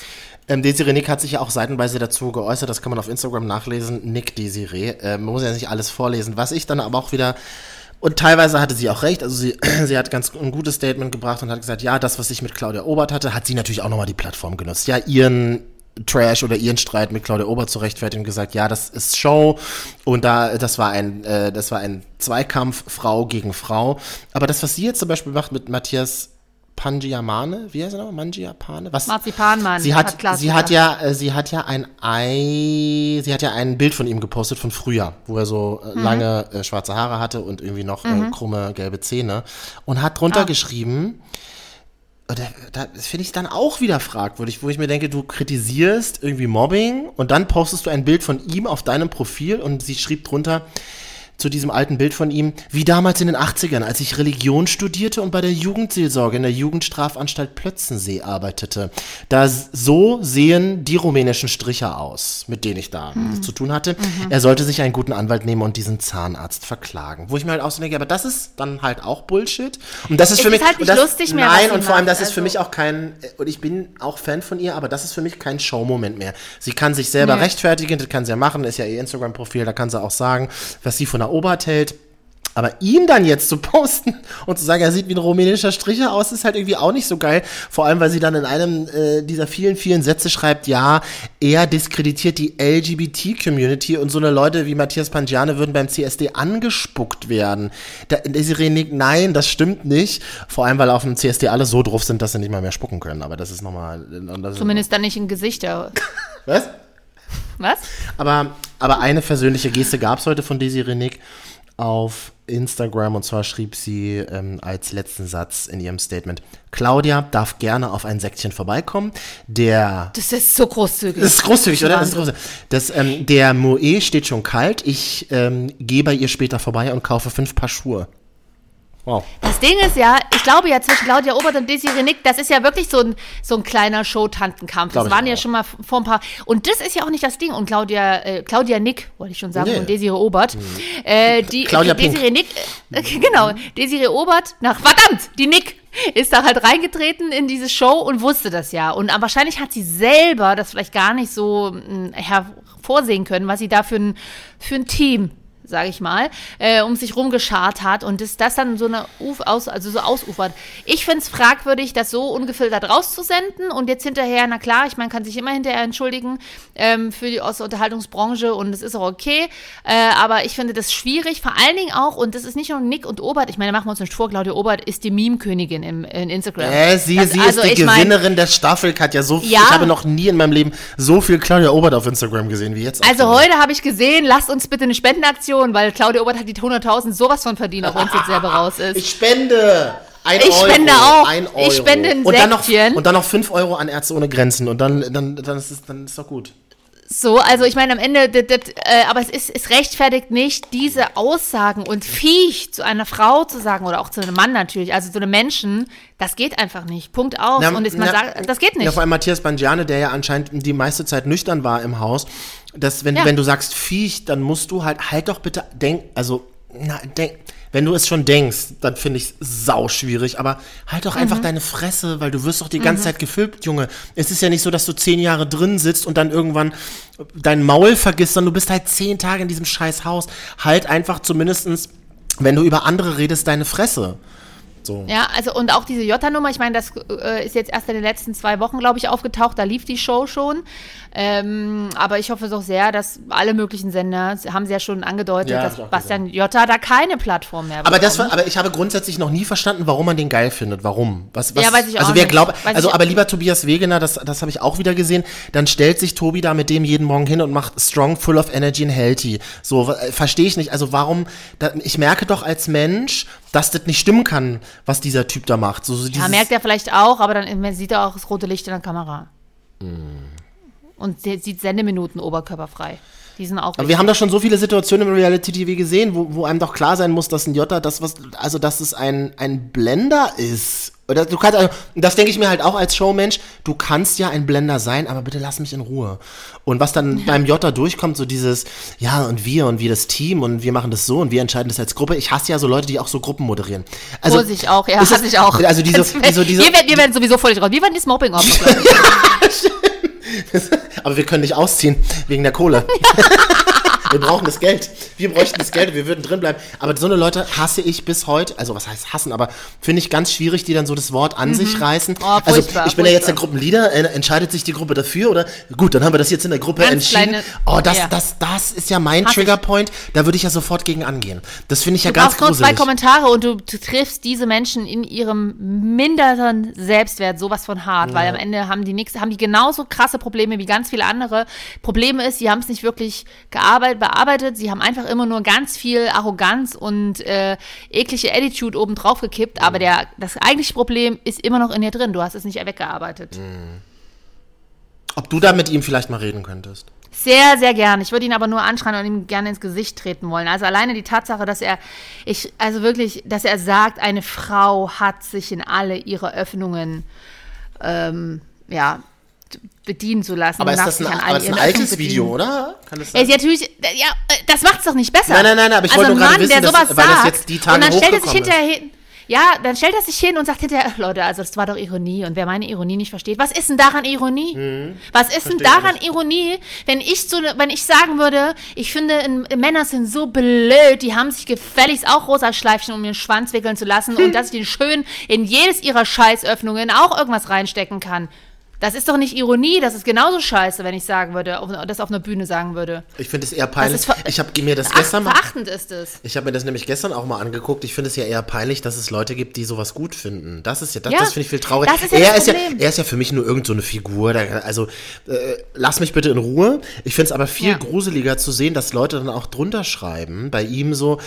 Ähm, Desiree Nick hat sich ja auch seitenweise dazu geäußert, das kann man auf Instagram nachlesen. Nick Desiree. Ähm, man muss ja nicht alles vorlesen. Was ich dann aber auch wieder. Und teilweise hatte sie auch recht. Also sie, <clears throat> sie hat ganz ein gutes Statement gebracht und hat gesagt, ja, das, was ich mit Claudia Obert hatte, hat sie natürlich auch nochmal die Plattform genutzt. Ja, ihren Trash oder ihren Streit mit Claudia Obert zu rechtfertigen und gesagt, ja, das ist Show und da das war ein äh, das war ein Zweikampf Frau gegen Frau. Aber das, was sie jetzt zum Beispiel macht mit Matthias Pangiamane, wie heißt er noch? Mangiapane? Was? Marzipanmann. Sie hat, Klaas sie hat ja, äh, sie hat ja ein Ei, sie hat ja ein Bild von ihm gepostet von früher, wo er so Mhm. äh, lange äh, schwarze Haare hatte und irgendwie noch äh, krumme gelbe Zähne und hat Ah. drunter geschrieben, oder, da, das finde ich dann auch wieder fragwürdig, wo ich mir denke, du kritisierst irgendwie Mobbing und dann postest du ein Bild von ihm auf deinem Profil und sie schrieb drunter zu diesem alten Bild von ihm, wie damals in den 80ern, als ich Religion studierte und bei der Jugendseelsorge in der Jugendstrafanstalt Plötzensee arbeitete. Da so sehen die rumänischen Stricher aus, mit denen ich da zu tun hatte. Er sollte sich einen guten Anwalt nehmen und diesen Zahnarzt verklagen. Wo ich mir halt auch so denke, aber das ist dann halt auch Bullshit. Und das ist Es für ist mich halt nicht das, lustig mehr, Nein, und vor allem, das ist für Also- mich auch kein, äh, und ich bin auch Fan von ihr, aber das ist für mich kein Showmoment mehr. Sie kann sich selber rechtfertigen, das kann sie ja machen, ist ja ihr Instagram-Profil, da kann sie auch sagen, was sie von der Obert hält. Aber ihm dann jetzt zu <laughs> posten und zu sagen, er sieht wie ein rumänischer Stricher aus, ist halt irgendwie auch nicht so geil. Vor allem, weil sie dann in einem äh, dieser vielen, vielen Sätze schreibt, ja, er diskreditiert die LGBT-Community und so eine Leute wie Matthias Pangiane würden beim CSD angespuckt werden. Da, Desiree nickt, nein, das stimmt nicht. Vor allem, weil auf dem CSD alle so drauf sind, dass sie nicht mal mehr spucken können. Aber das ist nochmal... Das ist- Zumindest dann nicht in Gesichter. Was? Was? Aber, aber eine versöhnliche Geste gab es heute von Desiree Nick auf Instagram und zwar schrieb sie ähm, als letzten Satz in ihrem Statement: Claudia darf gerne auf ein Säckchen vorbeikommen. Der Das ist so großzügig. das ist großzügig, oder? Das ist großzügig. Das, ähm, der Moe steht schon kalt. Ich ähm, gehe bei ihr später vorbei und kaufe fünf Paar Schuhe. Wow. Das Ding ist ja, ich glaube ja zwischen Claudia Obert und Desiree Nick, das ist ja wirklich so ein, so ein kleiner Showtantenkampf. Das waren ja auch. schon mal vor ein paar. Und das ist ja auch nicht das Ding. Und Claudia, äh, Claudia Nick, wollte ich schon sagen, Nee. Mhm. und Desiree Obert. Äh, die, Claudia die Desiree Nick, äh, <laughs> genau, Desiree Obert, nach, verdammt, die Nick ist da halt reingetreten in diese Show und wusste das ja. Und äh, wahrscheinlich hat sie selber das vielleicht gar nicht so mh, hervorsehen können, was sie da für ein, für ein Team sage ich mal, äh, um sich rumgeschart hat und das, das dann so eine Uf aus, also so ausufert. Ich finde es fragwürdig, das so ungefiltert rauszusenden und jetzt hinterher, na klar, ich meine, kann sich immer hinterher entschuldigen ähm, für die aus der Unterhaltungsbranche und es ist auch okay, äh, aber ich finde das schwierig, vor allen Dingen auch, und das ist nicht nur Nick und Obert, ich meine, machen wir uns nicht vor, Claudia Obert ist die Meme-Königin im, in Instagram. Äh, sie, Das- sie also ist die ich mein- Gewinnerin der Staffel, Katja. So, Ja. Ich habe noch nie in meinem Leben so viel Claudia Obert auf Instagram gesehen wie jetzt. Also heute habe ich gesehen, lasst uns bitte eine Spendenaktion, weil Claudia Obert hat die 100.000 sowas von verdient, auch wenn es jetzt selber raus ist. Ich spende. Ein Ich Euro, spende auch. Ein Ich Euro. spende ein und dann noch Säckchen. Und dann noch 5 Euro an Ärzte ohne Grenzen. Und dann, dann, dann, ist, es, dann ist doch gut. So, also ich meine am Ende, das, das, äh, aber es ist, es rechtfertigt nicht, diese Aussagen und Viech zu einer Frau zu sagen oder auch zu einem Mann natürlich, also zu einem Menschen, das geht einfach nicht. Punkt aus. Na, und jetzt man na, sagt, das geht nicht. Ja, vor allem Matthias Bangiane, der ja anscheinend die meiste Zeit nüchtern war im Haus. Dass, wenn, Ja. wenn du sagst Viech, dann musst du halt, halt doch bitte, denk, also, na, denk, wenn du es schon denkst, dann finde ich es sau schwierig, aber halt doch Mhm. einfach deine Fresse, weil du wirst doch die ganze Zeit gefilmt, Junge. Es ist ja nicht so, dass du zehn Jahre drin sitzt und dann irgendwann dein Maul vergisst, sondern du bist halt zehn Tage in diesem scheiß Haus. Halt einfach zumindestens, wenn du über andere redest, deine Fresse. So. Ja, also und auch diese Jota-Nummer, ich meine, das äh, ist jetzt erst in den letzten zwei Wochen, glaube ich, aufgetaucht. Da lief die Show schon. Ähm, aber ich hoffe doch sehr, dass alle möglichen Sender, haben sie ja schon angedeutet, Ja, dass Bastian Jotta da keine Plattform mehr Aber das bekommt. war, aber ich habe grundsätzlich noch nie verstanden, warum man den geil findet. Warum? Was, was, Ja, weiß ich also auch wer nicht. glaubt, Weiß also aber lieber Tobias Wegener, das, das habe ich auch wieder gesehen, dann stellt sich Tobi da mit dem jeden Morgen hin und macht strong, full of energy and healthy. So, äh, verstehe ich nicht. Also warum, da, ich merke doch als Mensch, dass das nicht stimmen kann, was dieser Typ da macht. So, so Ja, merkt er vielleicht auch, aber dann sieht er auch das rote Licht in der Kamera. Und sie- sieht Sendeminuten oberkörperfrei. Die sind auch Aber wir haben doch schon so viele Situationen im Reality-TV gesehen, wo, wo einem doch klar sein muss, dass ein Jota, das was, also dass es ein, ein Blender ist. Oder du kannst, also, das denke ich mir halt auch als Showmensch, du kannst ja ein Blender sein, aber bitte lass mich in Ruhe. Und was dann beim Jota durchkommt, so dieses, ja, und wir und wir das Team und wir machen das so und wir entscheiden das als Gruppe. Ich hasse ja so Leute, die auch so Gruppen moderieren. Also, Also, ich auch, ja, hasse ich auch. Also diese, Das diese, diese, wir, werden, wir werden sowieso völlig raus. Wir werden die Smoking-Opfer. glaub ich. <laughs> Aber wir können nicht ausziehen wegen der Kohle. <laughs> wir brauchen das Geld. Wir bräuchten das Geld, wir würden drin bleiben. Aber so eine Leute hasse ich bis heute. Also was heißt hassen, aber finde ich ganz schwierig, die dann so das Wort an sich reißen. Oh, also furchtbar, ich bin ja jetzt der furchtbar. Gruppenleader, äh, entscheidet sich die Gruppe dafür oder gut, dann haben wir das jetzt in der Gruppe Ganz entschieden. kleine- oh, das, ja. das, das ist ja mein. Triggerpoint. Da würde ich ja sofort gegen angehen. Das finde ich ja Du ganz brauchst nur zwei gruselig. Kommentare und du, du triffst diese Menschen in ihrem minderen Selbstwert sowas von hart, weil am Ende haben die nix, haben die genauso krasse Probleme wie ganz viele andere. Probleme ist, sie haben es nicht wirklich gearbeitet, bearbeitet, sie haben einfach immer nur ganz viel Arroganz und äh, eklige Attitude oben drauf gekippt, aber der, das eigentliche Problem ist immer noch in dir drin. Du hast es nicht weggearbeitet. Ob du da mit ihm vielleicht mal reden könntest. Sehr, sehr gern. Ich würde ihn aber nur anschreien und ihm gerne ins Gesicht treten wollen. Also alleine die Tatsache, dass er, ich, also wirklich, dass er sagt, eine Frau hat sich in alle ihre Öffnungen, ähm, ja, bedienen zu lassen. Aber ist das ein, aber ist ein altes Video, oder? Kann das Er ist natürlich, ja, äh, das macht's doch nicht besser. Nein, nein, nein, aber ich also wollte nur gerade Mann, wissen, der dass- sowas weil das sagt, jetzt die Tage und dann stellt er sich hinterher hin. Ja, dann stellt er sich hin und sagt hinterher, "Ach, Leute, also das war doch Ironie. Und wer meine Ironie nicht versteht, was ist denn daran Ironie? Mhm. Was ist denn daran Ironie, wenn ich so, ne- wenn ich sagen würde, ich finde, in, Männer sind so blöd, die haben sich gefälligst auch rosa Schleifchen um ihren Schwanz wickeln zu lassen und <laughs> dass ich den schön in jedes ihrer Scheißöffnungen auch irgendwas reinstecken kann. Das ist doch nicht Ironie, das ist genauso scheiße, wenn ich sagen würde, auf, das auf einer Bühne sagen würde. Ich finde es eher peinlich. ich habe mir das gestern mal verachtend ist es. Ich habe mir das nämlich gestern auch mal angeguckt. Ich finde es ja eher peinlich, dass es Leute gibt, die sowas gut finden. Das ist ja, das, Ja, das finde ich viel trauriger. das ist ja er, ist ja, er ist ja für mich nur irgend so eine Figur. Da, also äh, lass mich bitte in Ruhe. Ich finde es aber viel gruseliger zu sehen, dass Leute dann auch drunter schreiben. Bei ihm so,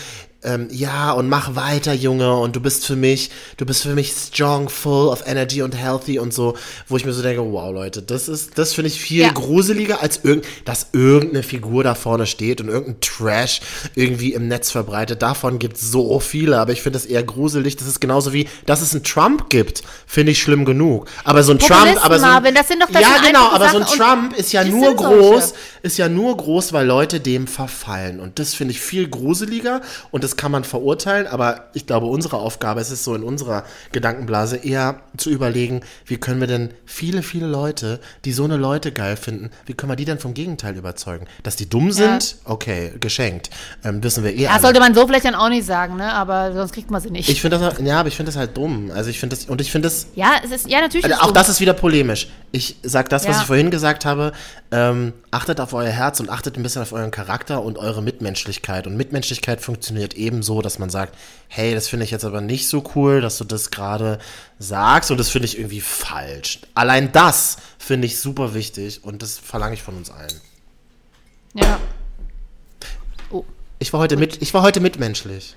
ähm, ja, und mach weiter, Junge, und du bist für mich, du bist für mich strong, full of energy und healthy und so, wo ich mir so denke, wow, Leute, das ist, das finde ich viel Ja. gruseliger, als irgend, dass irgendeine Figur da vorne steht und irgendein Trash irgendwie im Netz verbreitet. Davon gibt es so viele, aber ich finde das eher gruselig. Das ist genauso wie, dass es einen Trump gibt, finde ich schlimm genug. Aber so ein Trump, aber so ein, Marvin, das sind doch- das ja genau, aber so ein Sachen Trump ist ja nur sind solche. groß, ist ja nur groß, weil Leute dem verfallen. Und das finde ich viel gruseliger und das kann man verurteilen, aber ich glaube, unsere Aufgabe ist es so in unserer Gedankenblase eher zu überlegen, wie können wir denn viele, viele Leute, die so eine Leute geil finden, wie können wir die denn vom Gegenteil überzeugen? Dass die dumm sind? Okay, geschenkt. Ähm, wissen wir eh Ja, alle. sollte man so vielleicht dann auch nicht sagen, ne? Aber sonst kriegt man sie nicht. ich finde das, ja, aber ich finde das halt dumm. Also ich finde das, und ich finde das, ja, es ist, ja, natürlich. also auch so. das ist wieder polemisch. Ich sag das, was Ja. ich vorhin gesagt habe. Ähm, achtet auf euer Herz und achtet ein bisschen auf euren Charakter und eure Mitmenschlichkeit. Und Mitmenschlichkeit funktioniert eben so, dass man sagt, hey, das finde ich jetzt aber nicht so cool, dass du das gerade sagst und das finde ich irgendwie falsch. Allein das finde ich super wichtig und das verlange ich von uns allen. Ja. Oh. Ich war heute mit, ich war heute mitmenschlich.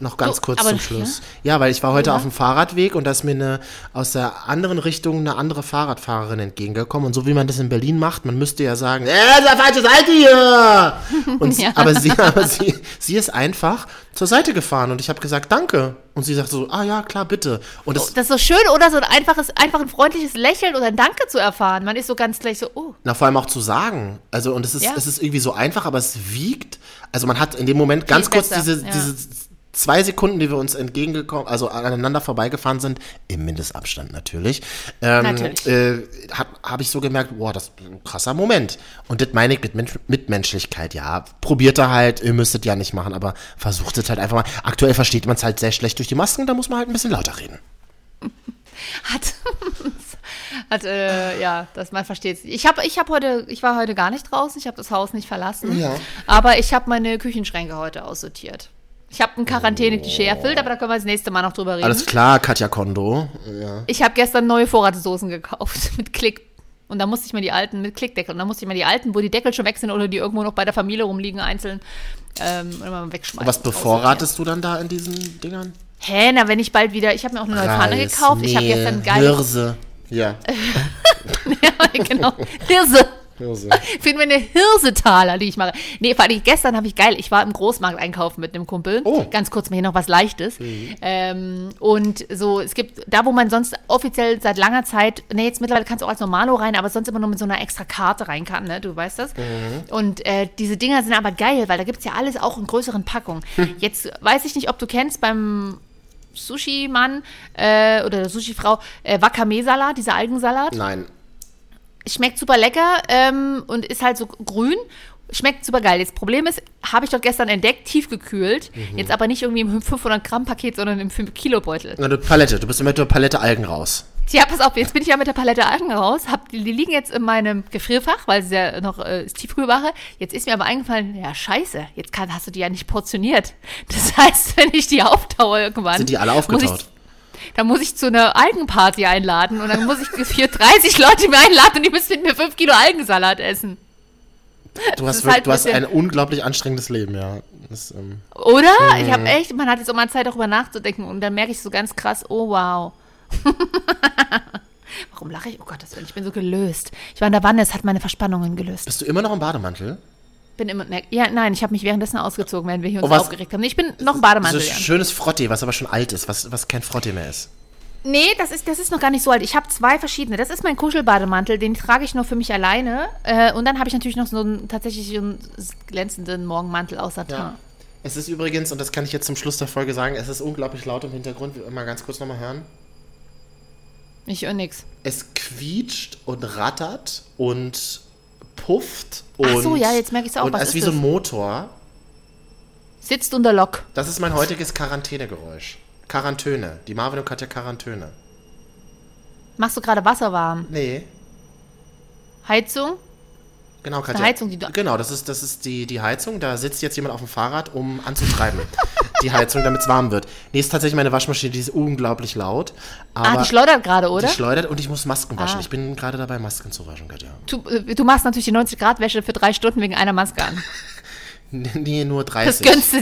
Noch ganz Oh, kurz aber- zum Schluss. Ja, weil ich war heute Ja. auf dem Fahrradweg und da ist mir eine, aus der anderen Richtung eine andere Fahrradfahrerin entgegengekommen. Und so wie man das in Berlin macht, man müsste ja sagen, äh, das ist eine falsche Seite hier. <laughs> Und, Ja. Aber, sie, aber sie, sie ist einfach zur Seite gefahren und ich habe gesagt, danke. Und sie sagt so, ah ja, klar, bitte. Und das, Das ist so schön, oder so ein einfaches, einfach ein freundliches Lächeln oder ein Danke zu erfahren. Man ist so ganz gleich so, oh. Na, vor allem auch zu sagen. Also, und es ist, es ist irgendwie so einfach, aber es wiegt. Also, man hat in dem Moment ganz kurz besser, diese, ja. diese zwei Sekunden, die wir uns entgegengekommen, also aneinander vorbeigefahren sind, im Mindestabstand natürlich, ähm, Natürlich. äh, habe ich so gemerkt, wow, das ist ein krasser Moment. Und das meine ich mit Men Mitmenschlichkeit, ja. Probiert er halt, ihr müsstet ja nicht machen, aber versucht es halt einfach mal. Aktuell versteht man es halt sehr schlecht durch die Masken, da muss man halt ein bisschen lauter reden. <laughs> Hat, hat äh, ja, dass man versteht Ich habe ich hab heute, ich war heute gar nicht draußen, ich habe das Haus nicht verlassen. Ja. Aber ich habe meine Küchenschränke heute aussortiert. Ich habe ein Quarantäne-Klischee erfüllt, aber da können wir das nächste Mal noch drüber reden. Alles klar, Katja Kondo. Ja. Ich habe gestern neue Vorratsdosen gekauft <laughs> mit Klick. Und da musste ich mir die alten mit Klickdeckel. Und da musste ich mir die alten, wo die Deckel schon weg sind oder die irgendwo noch bei der Familie rumliegen, einzeln ähm, immer wegschmeißen. Was bevorratest du dann da in diesen Dingern? Hä, na, wenn ich bald wieder. Ich habe mir auch eine neue Pfanne gekauft. ich habe Mehl, gestern geile. Hirse. Ja. <laughs> ja, genau. Hirse. Hirse. <laughs> Finden wir eine Hirsetaler, die ich mache. Nee, vor allem gestern habe ich geil, ich war im Großmarkt einkaufen mit einem Kumpel. Oh. Ganz kurz mal hier noch was Leichtes. Ähm, und so, es gibt, da wo man sonst offiziell seit langer Zeit, nee, jetzt mittlerweile kannst du auch als Normalo rein, aber sonst immer nur mit so einer extra Karte rein kann, ne? Du weißt das. Und äh, diese Dinger sind aber geil, weil da gibt es ja alles auch in größeren Packungen. Jetzt weiß ich nicht, ob du kennst beim Sushi-Mann äh, oder der Sushi-Frau äh, Wakame-Salat, dieser Algensalat. Nein. Schmeckt super lecker ähm, und ist halt so grün. Schmeckt super geil. Das Problem ist, habe ich doch gestern entdeckt, tiefgekühlt. Mhm. Jetzt aber nicht irgendwie im 500 Gramm Paket, sondern im 5 Kilo Beutel. Na, du Palette, du bist mit der Palette Algen raus. Tja, pass auf, jetzt bin ich ja mit der Palette Algen raus. Hab, die, die liegen jetzt in meinem Gefrierfach, weil sie ja noch äh, ist Tiefkühlware. Jetzt ist mir aber eingefallen, ja scheiße, jetzt kann, hast du die ja nicht portioniert. Das <laughs> heißt, wenn ich die auftaue irgendwann. Sind die alle aufgetaut? Dann muss ich zu einer Algenparty einladen und dann muss ich für 30 Leute mir einladen und die müssen mit mir 5 Kilo Algensalat essen. Du hast, wirklich, halt du hast ein unglaublich anstrengendes Leben, ja. Das, ähm, Oder? Mhm. Ich habe echt, man hat jetzt auch mal Zeit, darüber nachzudenken und dann merke ich so ganz krass, oh wow. <laughs> Warum lache ich? Oh Gott, das ich bin so gelöst. Ich war in der Wanne, es hat meine Verspannungen gelöst. bist du immer noch im Bademantel? Bin immer, ne, ja, nein, ich habe mich währenddessen ausgezogen, während wir hier uns Oh, was- aufgeregt haben. Ich bin noch im Bademantel. so ja. schönes Frottee, was aber schon alt ist, was, was kein Frottee mehr ist. Nee, das ist, das ist noch gar nicht so alt. Ich habe zwei verschiedene. Das ist mein Kuschelbademantel, den trage ich nur für mich alleine. Äh, und dann habe ich natürlich noch so einen tatsächlich einen glänzenden Morgenmantel aus Satin. Ja. Es ist übrigens, und das kann ich jetzt zum Schluss der Folge sagen, es ist unglaublich laut im Hintergrund. Wir mal ganz kurz nochmal hören. Ich höre nix. Es quietscht und rattert und pufft und. Ach so, ja, jetzt merke ich's auch. Und Was es ist ist wie so ein das? Motor. Sitzt unter Lock. Das ist mein heutiges Quarantänegeräusch. Quarantäne. Die Marvin und Katja Quarantäne. Machst du gerade Wasser warm? Nee. Heizung? Genau, Katja. Heizung, die du- genau, das ist, das ist die, die Heizung. Da sitzt jetzt jemand auf dem Fahrrad, um anzutreiben. <laughs> die Heizung, damit es warm wird. Nee, ist tatsächlich meine Waschmaschine, die ist unglaublich laut. Ah, die schleudert gerade, oder? Die schleudert und ich muss Masken waschen. Ah. Ich bin gerade dabei, Masken zu waschen, Katja. Du, äh, du machst natürlich die 90-Grad-Wäsche für drei Stunden wegen einer Maske an. <laughs> <laughs> Nee, nur Das 30. gönnst du.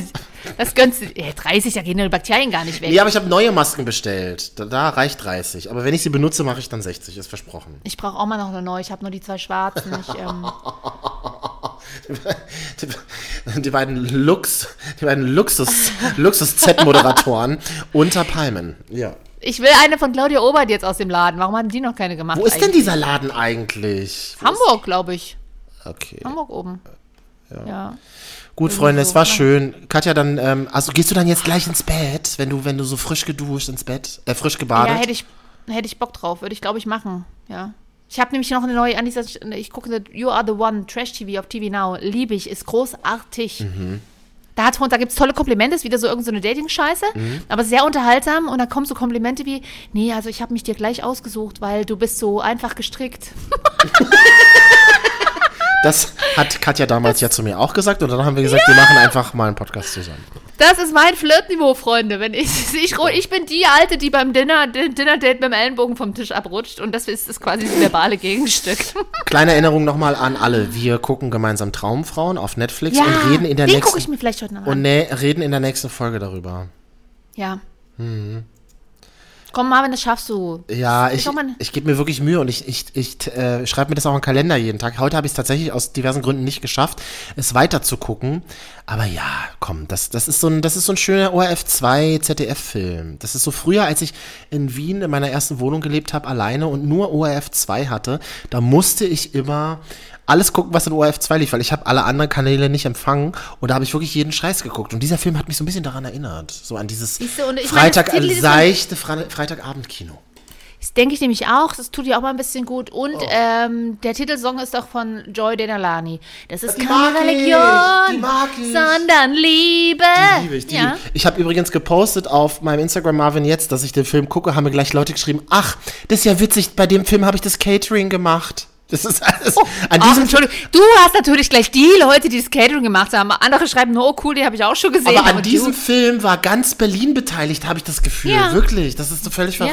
Das gönnst du. Ja, 30, da gehen die Bakterien gar nicht weg. Nee, aber ich habe neue Masken bestellt. Da, da reicht 30. Aber wenn ich sie benutze, mache ich dann 60, ist versprochen. Ich brauche auch mal noch eine neue. Ich habe nur die zwei schwarzen. Ich, <laughs> ähm, Die, die beiden Lux, die beiden Luxus, Luxus-Z-Moderatoren <laughs> unter Palmen. Ja. ich will eine von Claudia Obert jetzt aus dem Laden. Warum haben die noch keine gemacht? Wo ist denn eigentlich? dieser Laden eigentlich? Wo Hamburg, glaube ich. Okay. Hamburg oben. Ja. Gut, Freunde, es so, war ja. schön. Katja, dann, ähm, also gehst du dann jetzt gleich ins Bett, wenn du, wenn du so frisch geduscht ins Bett, äh, frisch gebadet? Ja, hätte ich, hätte ich Bock drauf. Würde ich, glaube ich, machen. Ja. Ich habe nämlich noch eine neue, an dieser, ich gucke eine You Are the One, Trash TV auf TV Now. Liebe ich, ist großartig. Mhm. Da, hat, da gibt es tolle Komplimente, ist wieder so irgendeine so eine Dating-Scheiße, Mhm. aber sehr unterhaltsam. Und dann kommen so Komplimente wie, nee, also ich habe mich dir gleich ausgesucht, weil du bist so einfach gestrickt. <laughs> <laughs> Das hat Katja damals ja zu mir auch gesagt und dann haben wir gesagt, wir machen einfach mal einen Podcast zusammen. Das ist mein Flirtniveau, Freunde. Wenn ich, <laughs> ich, ich bin die Alte, die beim Dinner, Dinner-Date mit dem Ellenbogen vom Tisch abrutscht. Und das ist, ist quasi das verbale Gegenstück. <laughs> Kleine Erinnerung nochmal an alle. Wir gucken gemeinsam Traumfrauen auf Netflix Ja, und reden in der den gucke ich nächsten mir vielleicht heute noch und ne, reden in der nächsten Folge darüber. Ja. Mhm. Komm, Marvin, das schaffst du. Ja, ich, mal. ich gebe mir wirklich Mühe und ich, ich, ich äh, schreibe mir das auch im Kalender jeden Tag. Heute habe ich es tatsächlich aus diversen Gründen nicht geschafft, es weiter zu gucken. Aber ja, komm, das, das, ist so ein, das ist so ein schöner ORF 2 ZDF-Film. Das ist so früher, als ich in Wien in meiner ersten Wohnung gelebt habe, alleine und nur ORF 2 hatte. Da musste ich immer alles gucken, was in ORF 2 lief, weil ich habe alle anderen Kanäle nicht empfangen und da habe ich wirklich jeden Scheiß geguckt. Und dieser Film hat mich so ein bisschen daran erinnert. So an dieses meine, Freitag, so- seichte Fre Freitagabendkino. Das denke ich nämlich auch. Das tut dir auch mal ein bisschen gut. Und Oh. ähm, der Titelsong ist auch von Joy Denalani. Das ist Die keine Religion, sondern Liebe. Die liebe ich. Die ja. liebe ich habe übrigens gepostet auf meinem Instagram Marvin jetzt, dass ich den Film gucke, haben mir gleich Leute geschrieben, ach, das ist ja witzig, bei dem Film habe ich das Catering gemacht. Das ist alles. an Ach, diesem Entschuldigung, du hast natürlich gleich die Leute, die das Catering gemacht haben. Andere schreiben nur, oh cool, die habe ich auch schon gesehen. aber an du- diesem Film war ganz Berlin beteiligt, habe ich das Gefühl. Ja. Wirklich. Das ist so völlig Ja.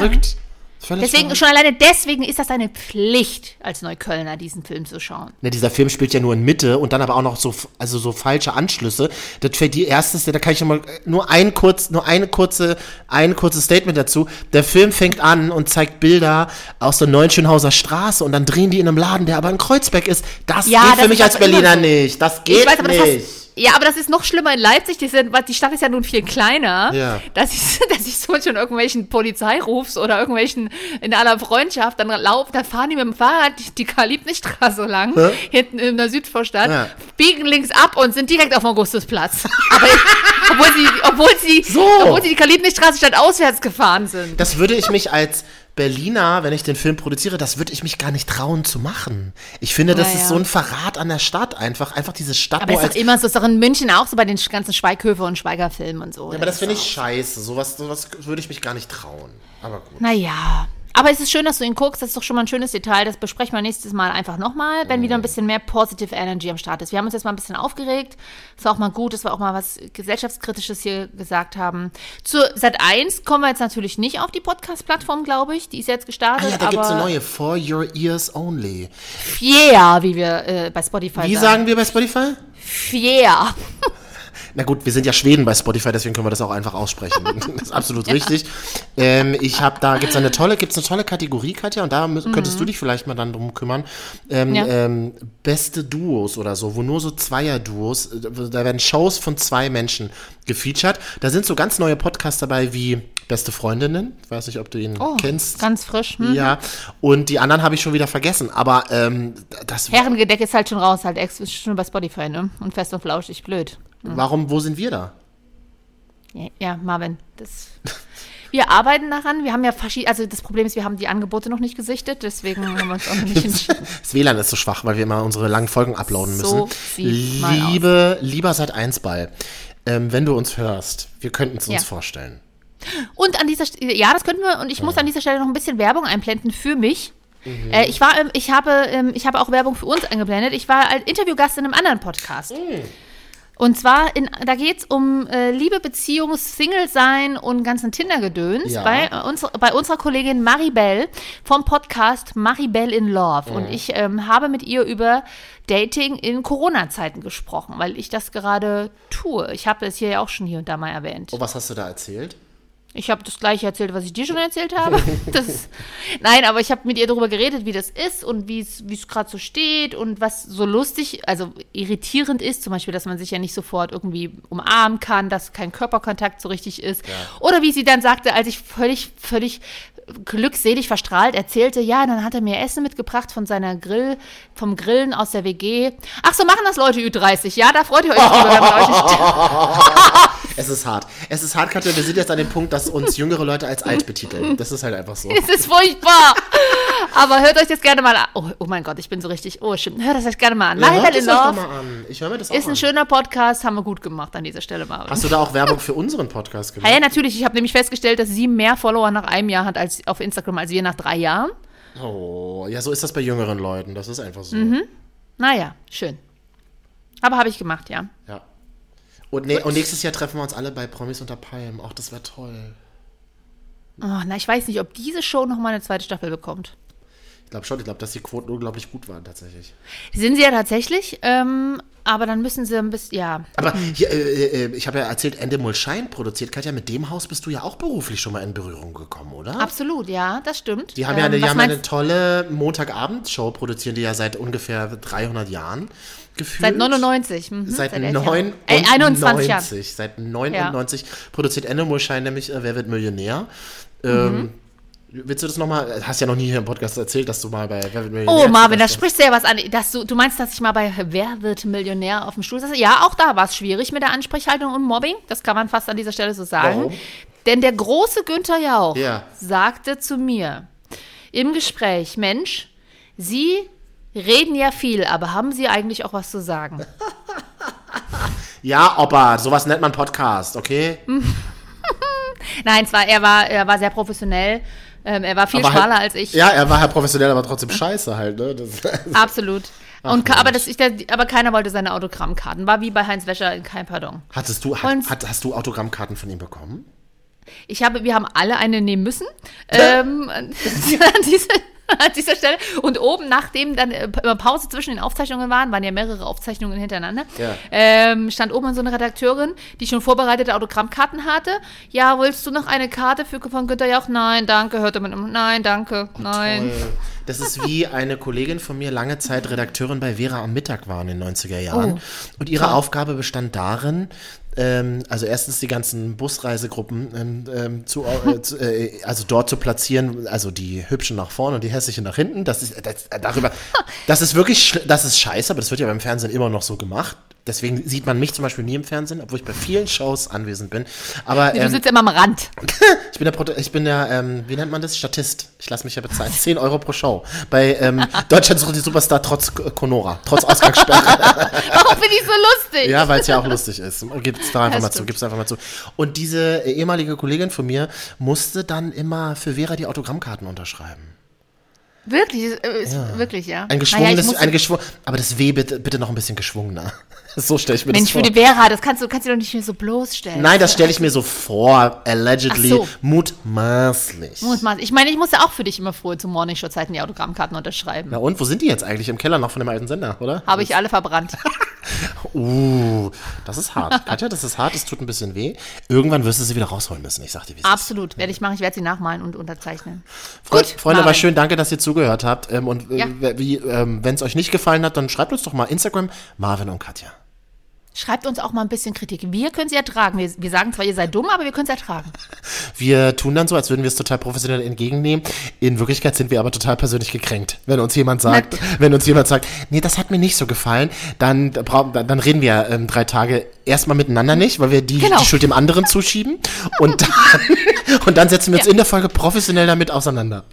Völlig Deswegen, verrückt. schon alleine deswegen ist das eine Pflicht, als Neuköllner diesen Film zu schauen. Ne, dieser Film spielt ja nur in Mitte und dann aber auch noch so, also so falsche Anschlüsse. Das fällt die erste, da kann ich mal nur ein kurz, nur eine kurze, ein kurzes Statement dazu. Der Film fängt an und zeigt Bilder aus der Neunschönhauser Straße und dann drehen die in einem Laden, der aber in Kreuzberg ist. Das Ja, geht das für mich als Berliner so. nicht. Das geht ich weiß, aber das nicht. hast, ja, aber das ist noch schlimmer in Leipzig. Die, sind, die Stadt ist ja nun viel kleiner. Ja. Dass ich, <laughs> dass ich so schon irgendwelchen Polizeirufs oder irgendwelchen in aller Freundschaft dann laufen, dann fahren die mit dem Fahrrad die, Karl-Liebknecht-Straße lang, Hä? hinten in der Südvorstadt, Ja. biegen links ab und sind direkt auf dem Augustusplatz. <laughs> aber ich, obwohl sie, obwohl sie, So. obwohl sie die Karl-Liebknecht-Straße statt auswärts gefahren sind. Das würde ich mich als Berliner, wenn ich den Film produziere, das würde ich mich gar nicht trauen zu machen. Ich finde, das Ja, ist so ein Verrat an der Stadt einfach. Einfach diese Stadt Aber ist immer so, ist doch in München auch so bei den ganzen Schweighöfe und Schweigerfilmen und so. Ja, aber das finde ich scheiße. Sowas, sowas würde ich mich gar nicht trauen. Aber gut. Naja. Aber es ist schön, dass du ihn guckst. Das ist doch schon mal ein schönes Detail. Das besprechen wir nächstes Mal einfach nochmal, wenn wieder ein bisschen mehr Positive Energy am Start ist. Wir haben uns jetzt mal ein bisschen aufgeregt. Es war auch mal gut, dass wir auch mal was gesellschaftskritisches hier gesagt haben. Zu Sat 1 kommen wir jetzt natürlich nicht auf die Podcast-Plattform, glaube ich. Die ist jetzt gestartet. Ah ja, da gibt es eine neue. For Your Ears Only. Fier, wie wir äh, bei Spotify Wie sagen wir bei Spotify? Fier. <laughs> Na gut, wir sind ja Schweden bei Spotify, deswegen können wir das auch einfach aussprechen. <laughs> Das ist absolut richtig. Ähm, ich habe da gibt's eine tolle, gibt's eine tolle Kategorie, Katja, und da mü- könntest du dich vielleicht mal dann drum kümmern. Ähm, Mhm. Ja. ähm, beste Duos oder so, wo nur so Zweier-Duos, äh, da werden Shows von zwei Menschen gefeatured. Da sind so ganz neue Podcasts dabei wie Beste Freundinnen. Ich weiß nicht, ob du ihn Oh, kennst. ganz frisch. Hm? Ja, und die anderen habe ich schon wieder vergessen, aber ähm, das Herrengedeck ist halt schon raus, halt ex ist schon bei Spotify, ne? Und fest und flauschig, blöd. Warum, wo sind wir da? Ja, Ja, Marvin, das. <laughs> Wir arbeiten daran. Wir haben ja verschiedene, also das Problem ist, wir haben die Angebote noch nicht gesichtet, deswegen haben wir uns auch noch nicht <laughs> entschieden. Das WLAN ist so schwach, weil wir immer unsere langen Folgen uploaden müssen. So. Liebe, lieber seit 1 Ball, ähm, wenn du uns hörst, wir könnten es uns Ja. vorstellen. Und an dieser Stelle, ja, das könnten wir, und ich muss an dieser Stelle noch ein bisschen Werbung einblenden für mich. Äh, ich war, ich habe, ähm, ich habe auch Werbung für uns eingeblendet. Ich war als Interviewgast in einem anderen Podcast. Und zwar, in, da geht es um äh, Liebe, Beziehung, Single-Sein und ganzen Tinder-Gedöns Ja. bei, äh, uns, bei unserer Kollegin Maribel vom Podcast Maribel in Love. Und ich ähm, habe mit ihr über Dating in Corona-Zeiten gesprochen, weil ich das gerade tue. Ich habe es hier ja auch schon hier und da mal erwähnt. Oh, was hast du da erzählt? Ich habe das gleiche erzählt, was ich dir schon erzählt habe. <laughs> Das, nein, aber ich habe mit ihr darüber geredet, wie das ist und wie es wie es gerade so steht und was so lustig, also irritierend ist, zum Beispiel, dass man sich ja nicht sofort irgendwie umarmen kann, dass kein Körperkontakt so richtig ist. Oder wie sie dann sagte, als ich völlig, völlig glückselig verstrahlt erzählte, ja, dann hat er mir Essen mitgebracht von seiner Grill, vom Grillen aus der WG. Ach, so machen das Leute Ü30, ja, da freut ihr euch drüber, <laughs> Es ist hart. Es ist hart, Katja. Wir sind jetzt an dem Punkt, dass uns jüngere Leute als alt betiteln. Das ist halt einfach so. Es ist furchtbar. Aber hört euch das gerne mal an. Oh, oh mein Gott, ich bin so richtig. Oh, stimmt. Hört das euch gerne mal an. Ja, hört euch doch mal an. Ich höre mir das auch ist ein an. schöner Podcast. Haben wir gut gemacht an dieser Stelle, Marvin. Hast du da auch Werbung für unseren Podcast Ja, gemacht? ja, natürlich. Ich habe nämlich festgestellt, dass sie mehr Follower nach einem Jahr hat als auf Instagram als wir nach drei Jahren. Oh, ja, so ist das bei jüngeren Leuten. Das ist einfach so. Mhm. Naja, schön. Aber habe ich gemacht, ja. Ja. Und, ne, und nächstes Jahr treffen wir uns alle bei Promis unter Palmen. Auch das wäre toll. Oh, na, ich weiß nicht, ob diese Show noch mal eine zweite Staffel bekommt. Ich glaube schon. Ich glaube, dass die Quoten unglaublich gut waren, tatsächlich. Sind sie ja tatsächlich. Ähm, aber dann müssen sie ein bisschen, ja. Aber hier, äh, äh, ich habe ja erzählt, Endemol Schein produziert. Katja, mit dem Haus bist du ja auch beruflich schon mal in Berührung gekommen, oder? Absolut, ja, das stimmt. Die haben ja eine, Ähm, die haben eine tolle Montagabend-Show produziert, die ja seit ungefähr 300 Jahren gefühlt. Seit 99. Mhm, Seit elf 9 Jahren. Äh, 21 Jahren. Seit 99 produziert Endemol Schein nämlich äh, Wer wird Millionär? Mhm. Ähm, willst du das nochmal? Hast ja noch nie hier im Podcast erzählt, dass du mal bei Wer wird Millionär Oh, Marvin, da sprichst du ja was an. Dass du, du meinst, dass ich mal bei Wer wird Millionär auf dem Stuhl saß? Ja, auch da war es schwierig mit der Ansprechhaltung und Mobbing. Das kann man fast an dieser Stelle so sagen. Warum? Denn der große Günther Jauch Ja. sagte zu mir im Gespräch, Mensch, Sie reden ja viel, aber haben Sie eigentlich auch was zu sagen? <laughs> Ja, Opa, sowas nennt man Podcast, okay? <laughs> Nein, zwar, er war, er war sehr professionell. Ähm, er war viel Aber halt- schmaler als ich. Ja, er war halt professionell, aber trotzdem scheiße halt, ne? Das, Absolut. Und, ka- Mensch. aber, das, ich, aber keiner wollte seine Autogrammkarten. War wie bei Heinz Wäscher in kein Pardon. hattest du, hat, Und- hat, hast du Autogrammkarten von ihm bekommen? Ich habe, wir haben alle eine nehmen müssen. <laughs> Ähm, <laughs> diese, <laughs> an dieser Stelle. Und oben, nachdem dann äh, immer Pause zwischen den Aufzeichnungen waren, waren ja mehrere Aufzeichnungen hintereinander, Ja. ähm, stand oben so eine Redakteurin, die schon vorbereitete Autogrammkarten hatte. Ja, willst du noch eine Karte für, von Günter Jauch? Nein, danke, hörte man immer. Nein, danke, nein. Toll. Das ist wie eine Kollegin von mir lange Zeit Redakteurin bei Vera am Mittag war in den 90er Jahren. Oh. Und ihre Aufgabe bestand darin, ähm, also erstens die ganzen Busreisegruppen ähm, ähm, zu, äh, zu, äh, also dort zu platzieren, also die hübschen nach vorne und die hässlichen nach hinten. Das ist das, darüber, <laughs> das ist wirklich, das ist scheiße, aber das wird ja beim Fernsehen immer noch so gemacht. Deswegen sieht man mich zum Beispiel nie im Fernsehen, obwohl ich bei vielen Shows anwesend bin. Aber Du ähm, sitzt immer am Rand. <laughs> ich bin der, Prote ich bin der ähm, wie nennt man das? Statist. Ich lasse mich ja bezahlen. 10 Euro pro Show. Bei ähm, <laughs> Deutschland sucht die Superstar trotz K- Conora, trotz Ausgangssperre. <laughs> Warum bin ich so lustig? ja, weil es ja auch lustig ist. Gib's da einfach Das mal zu, stimmt. gib's einfach mal zu. Und diese äh, ehemalige Kollegin von mir musste dann immer für Vera die Autogrammkarten unterschreiben. Wirklich, äh, ist, wirklich, ja. Ein Naja, geschwungenes, muss- ein geschwung, aber das W bitte, bitte noch ein bisschen geschwungener. <laughs> So stelle ich mir Mensch, das für vor. die Vera, das kannst du kannst du doch nicht mehr so bloßstellen. Nein, das stelle ich mir so vor, allegedly, so. mutmaßlich. Muss man- Ich meine, ich musste auch für dich immer früher zu Morningshow-Zeiten die Autogrammkarten unterschreiben. Na und, wo sind die jetzt eigentlich? Im Keller noch von dem alten Sender, oder? Habe ich alle verbrannt. <laughs> Uh, das ist hart. Katja, das ist hart, es tut ein bisschen weh. Irgendwann wirst du sie wieder rausholen müssen, ich sag dir, wie es. Absolut, werde ich machen. Ich werde sie nachmalen und unterzeichnen. Fre Gut, Freunde, war Marvin. schön, danke, dass ihr zugehört habt. Ähm, und äh, Ja. ähm, wenn es euch nicht gefallen hat, dann schreibt uns doch mal Instagram, Marvin und Katja. Schreibt uns auch mal ein bisschen Kritik. Wir können sie ertragen. Wir, wir sagen zwar, ihr seid dumm, aber wir können es ertragen. Wir tun dann so, als würden wir es total professionell entgegennehmen. In Wirklichkeit sind wir aber total persönlich gekränkt. Wenn uns jemand sagt, wenn uns jemand sagt, nee, das hat mir nicht so gefallen, dann, dann reden wir ähm, drei Tage erstmal miteinander nicht, weil wir die, Genau. die Schuld dem anderen zuschieben. Und dann, <laughs> und dann setzen wir uns Ja. in der Folge professionell damit auseinander.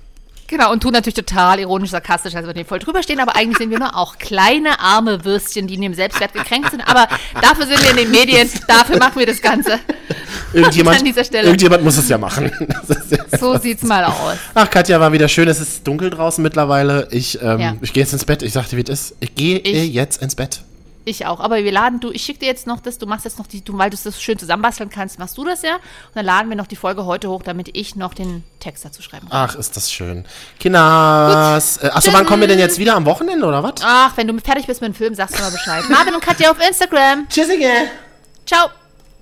Genau, und tun natürlich total ironisch, sarkastisch, als wir den voll drüber stehen, aber eigentlich sind wir nur auch kleine, arme Würstchen, die in dem Selbstwert gekränkt sind. Aber dafür sind wir in den Medien, dafür machen wir das Ganze. <laughs> Irgendjemand, An dieser Stelle. irgendjemand muss es ja machen. <laughs> Ja- So sieht's mal aus. Ach, Katja, war wieder schön. Es ist dunkel draußen mittlerweile. Ich, ähm, Ja. ich gehe jetzt ins Bett. Ich sagte, wie es ist. Ich gehe jetzt ins Bett. Ich auch. Aber wir laden, du, ich schicke dir jetzt noch das, du machst jetzt noch die, du, weil du das schön zusammenbasteln kannst, machst du das ja. Und dann laden wir noch die Folge heute hoch, damit ich noch den Text dazu schreiben kann. Ach, ist das schön. Kinders. Äh, achso, wann kommen wir denn jetzt wieder am Wochenende, oder was? Ach, wenn du fertig bist mit dem Film, sagst du mal Bescheid. Marvin und Katja auf Instagram. Tschüssige. Ciao.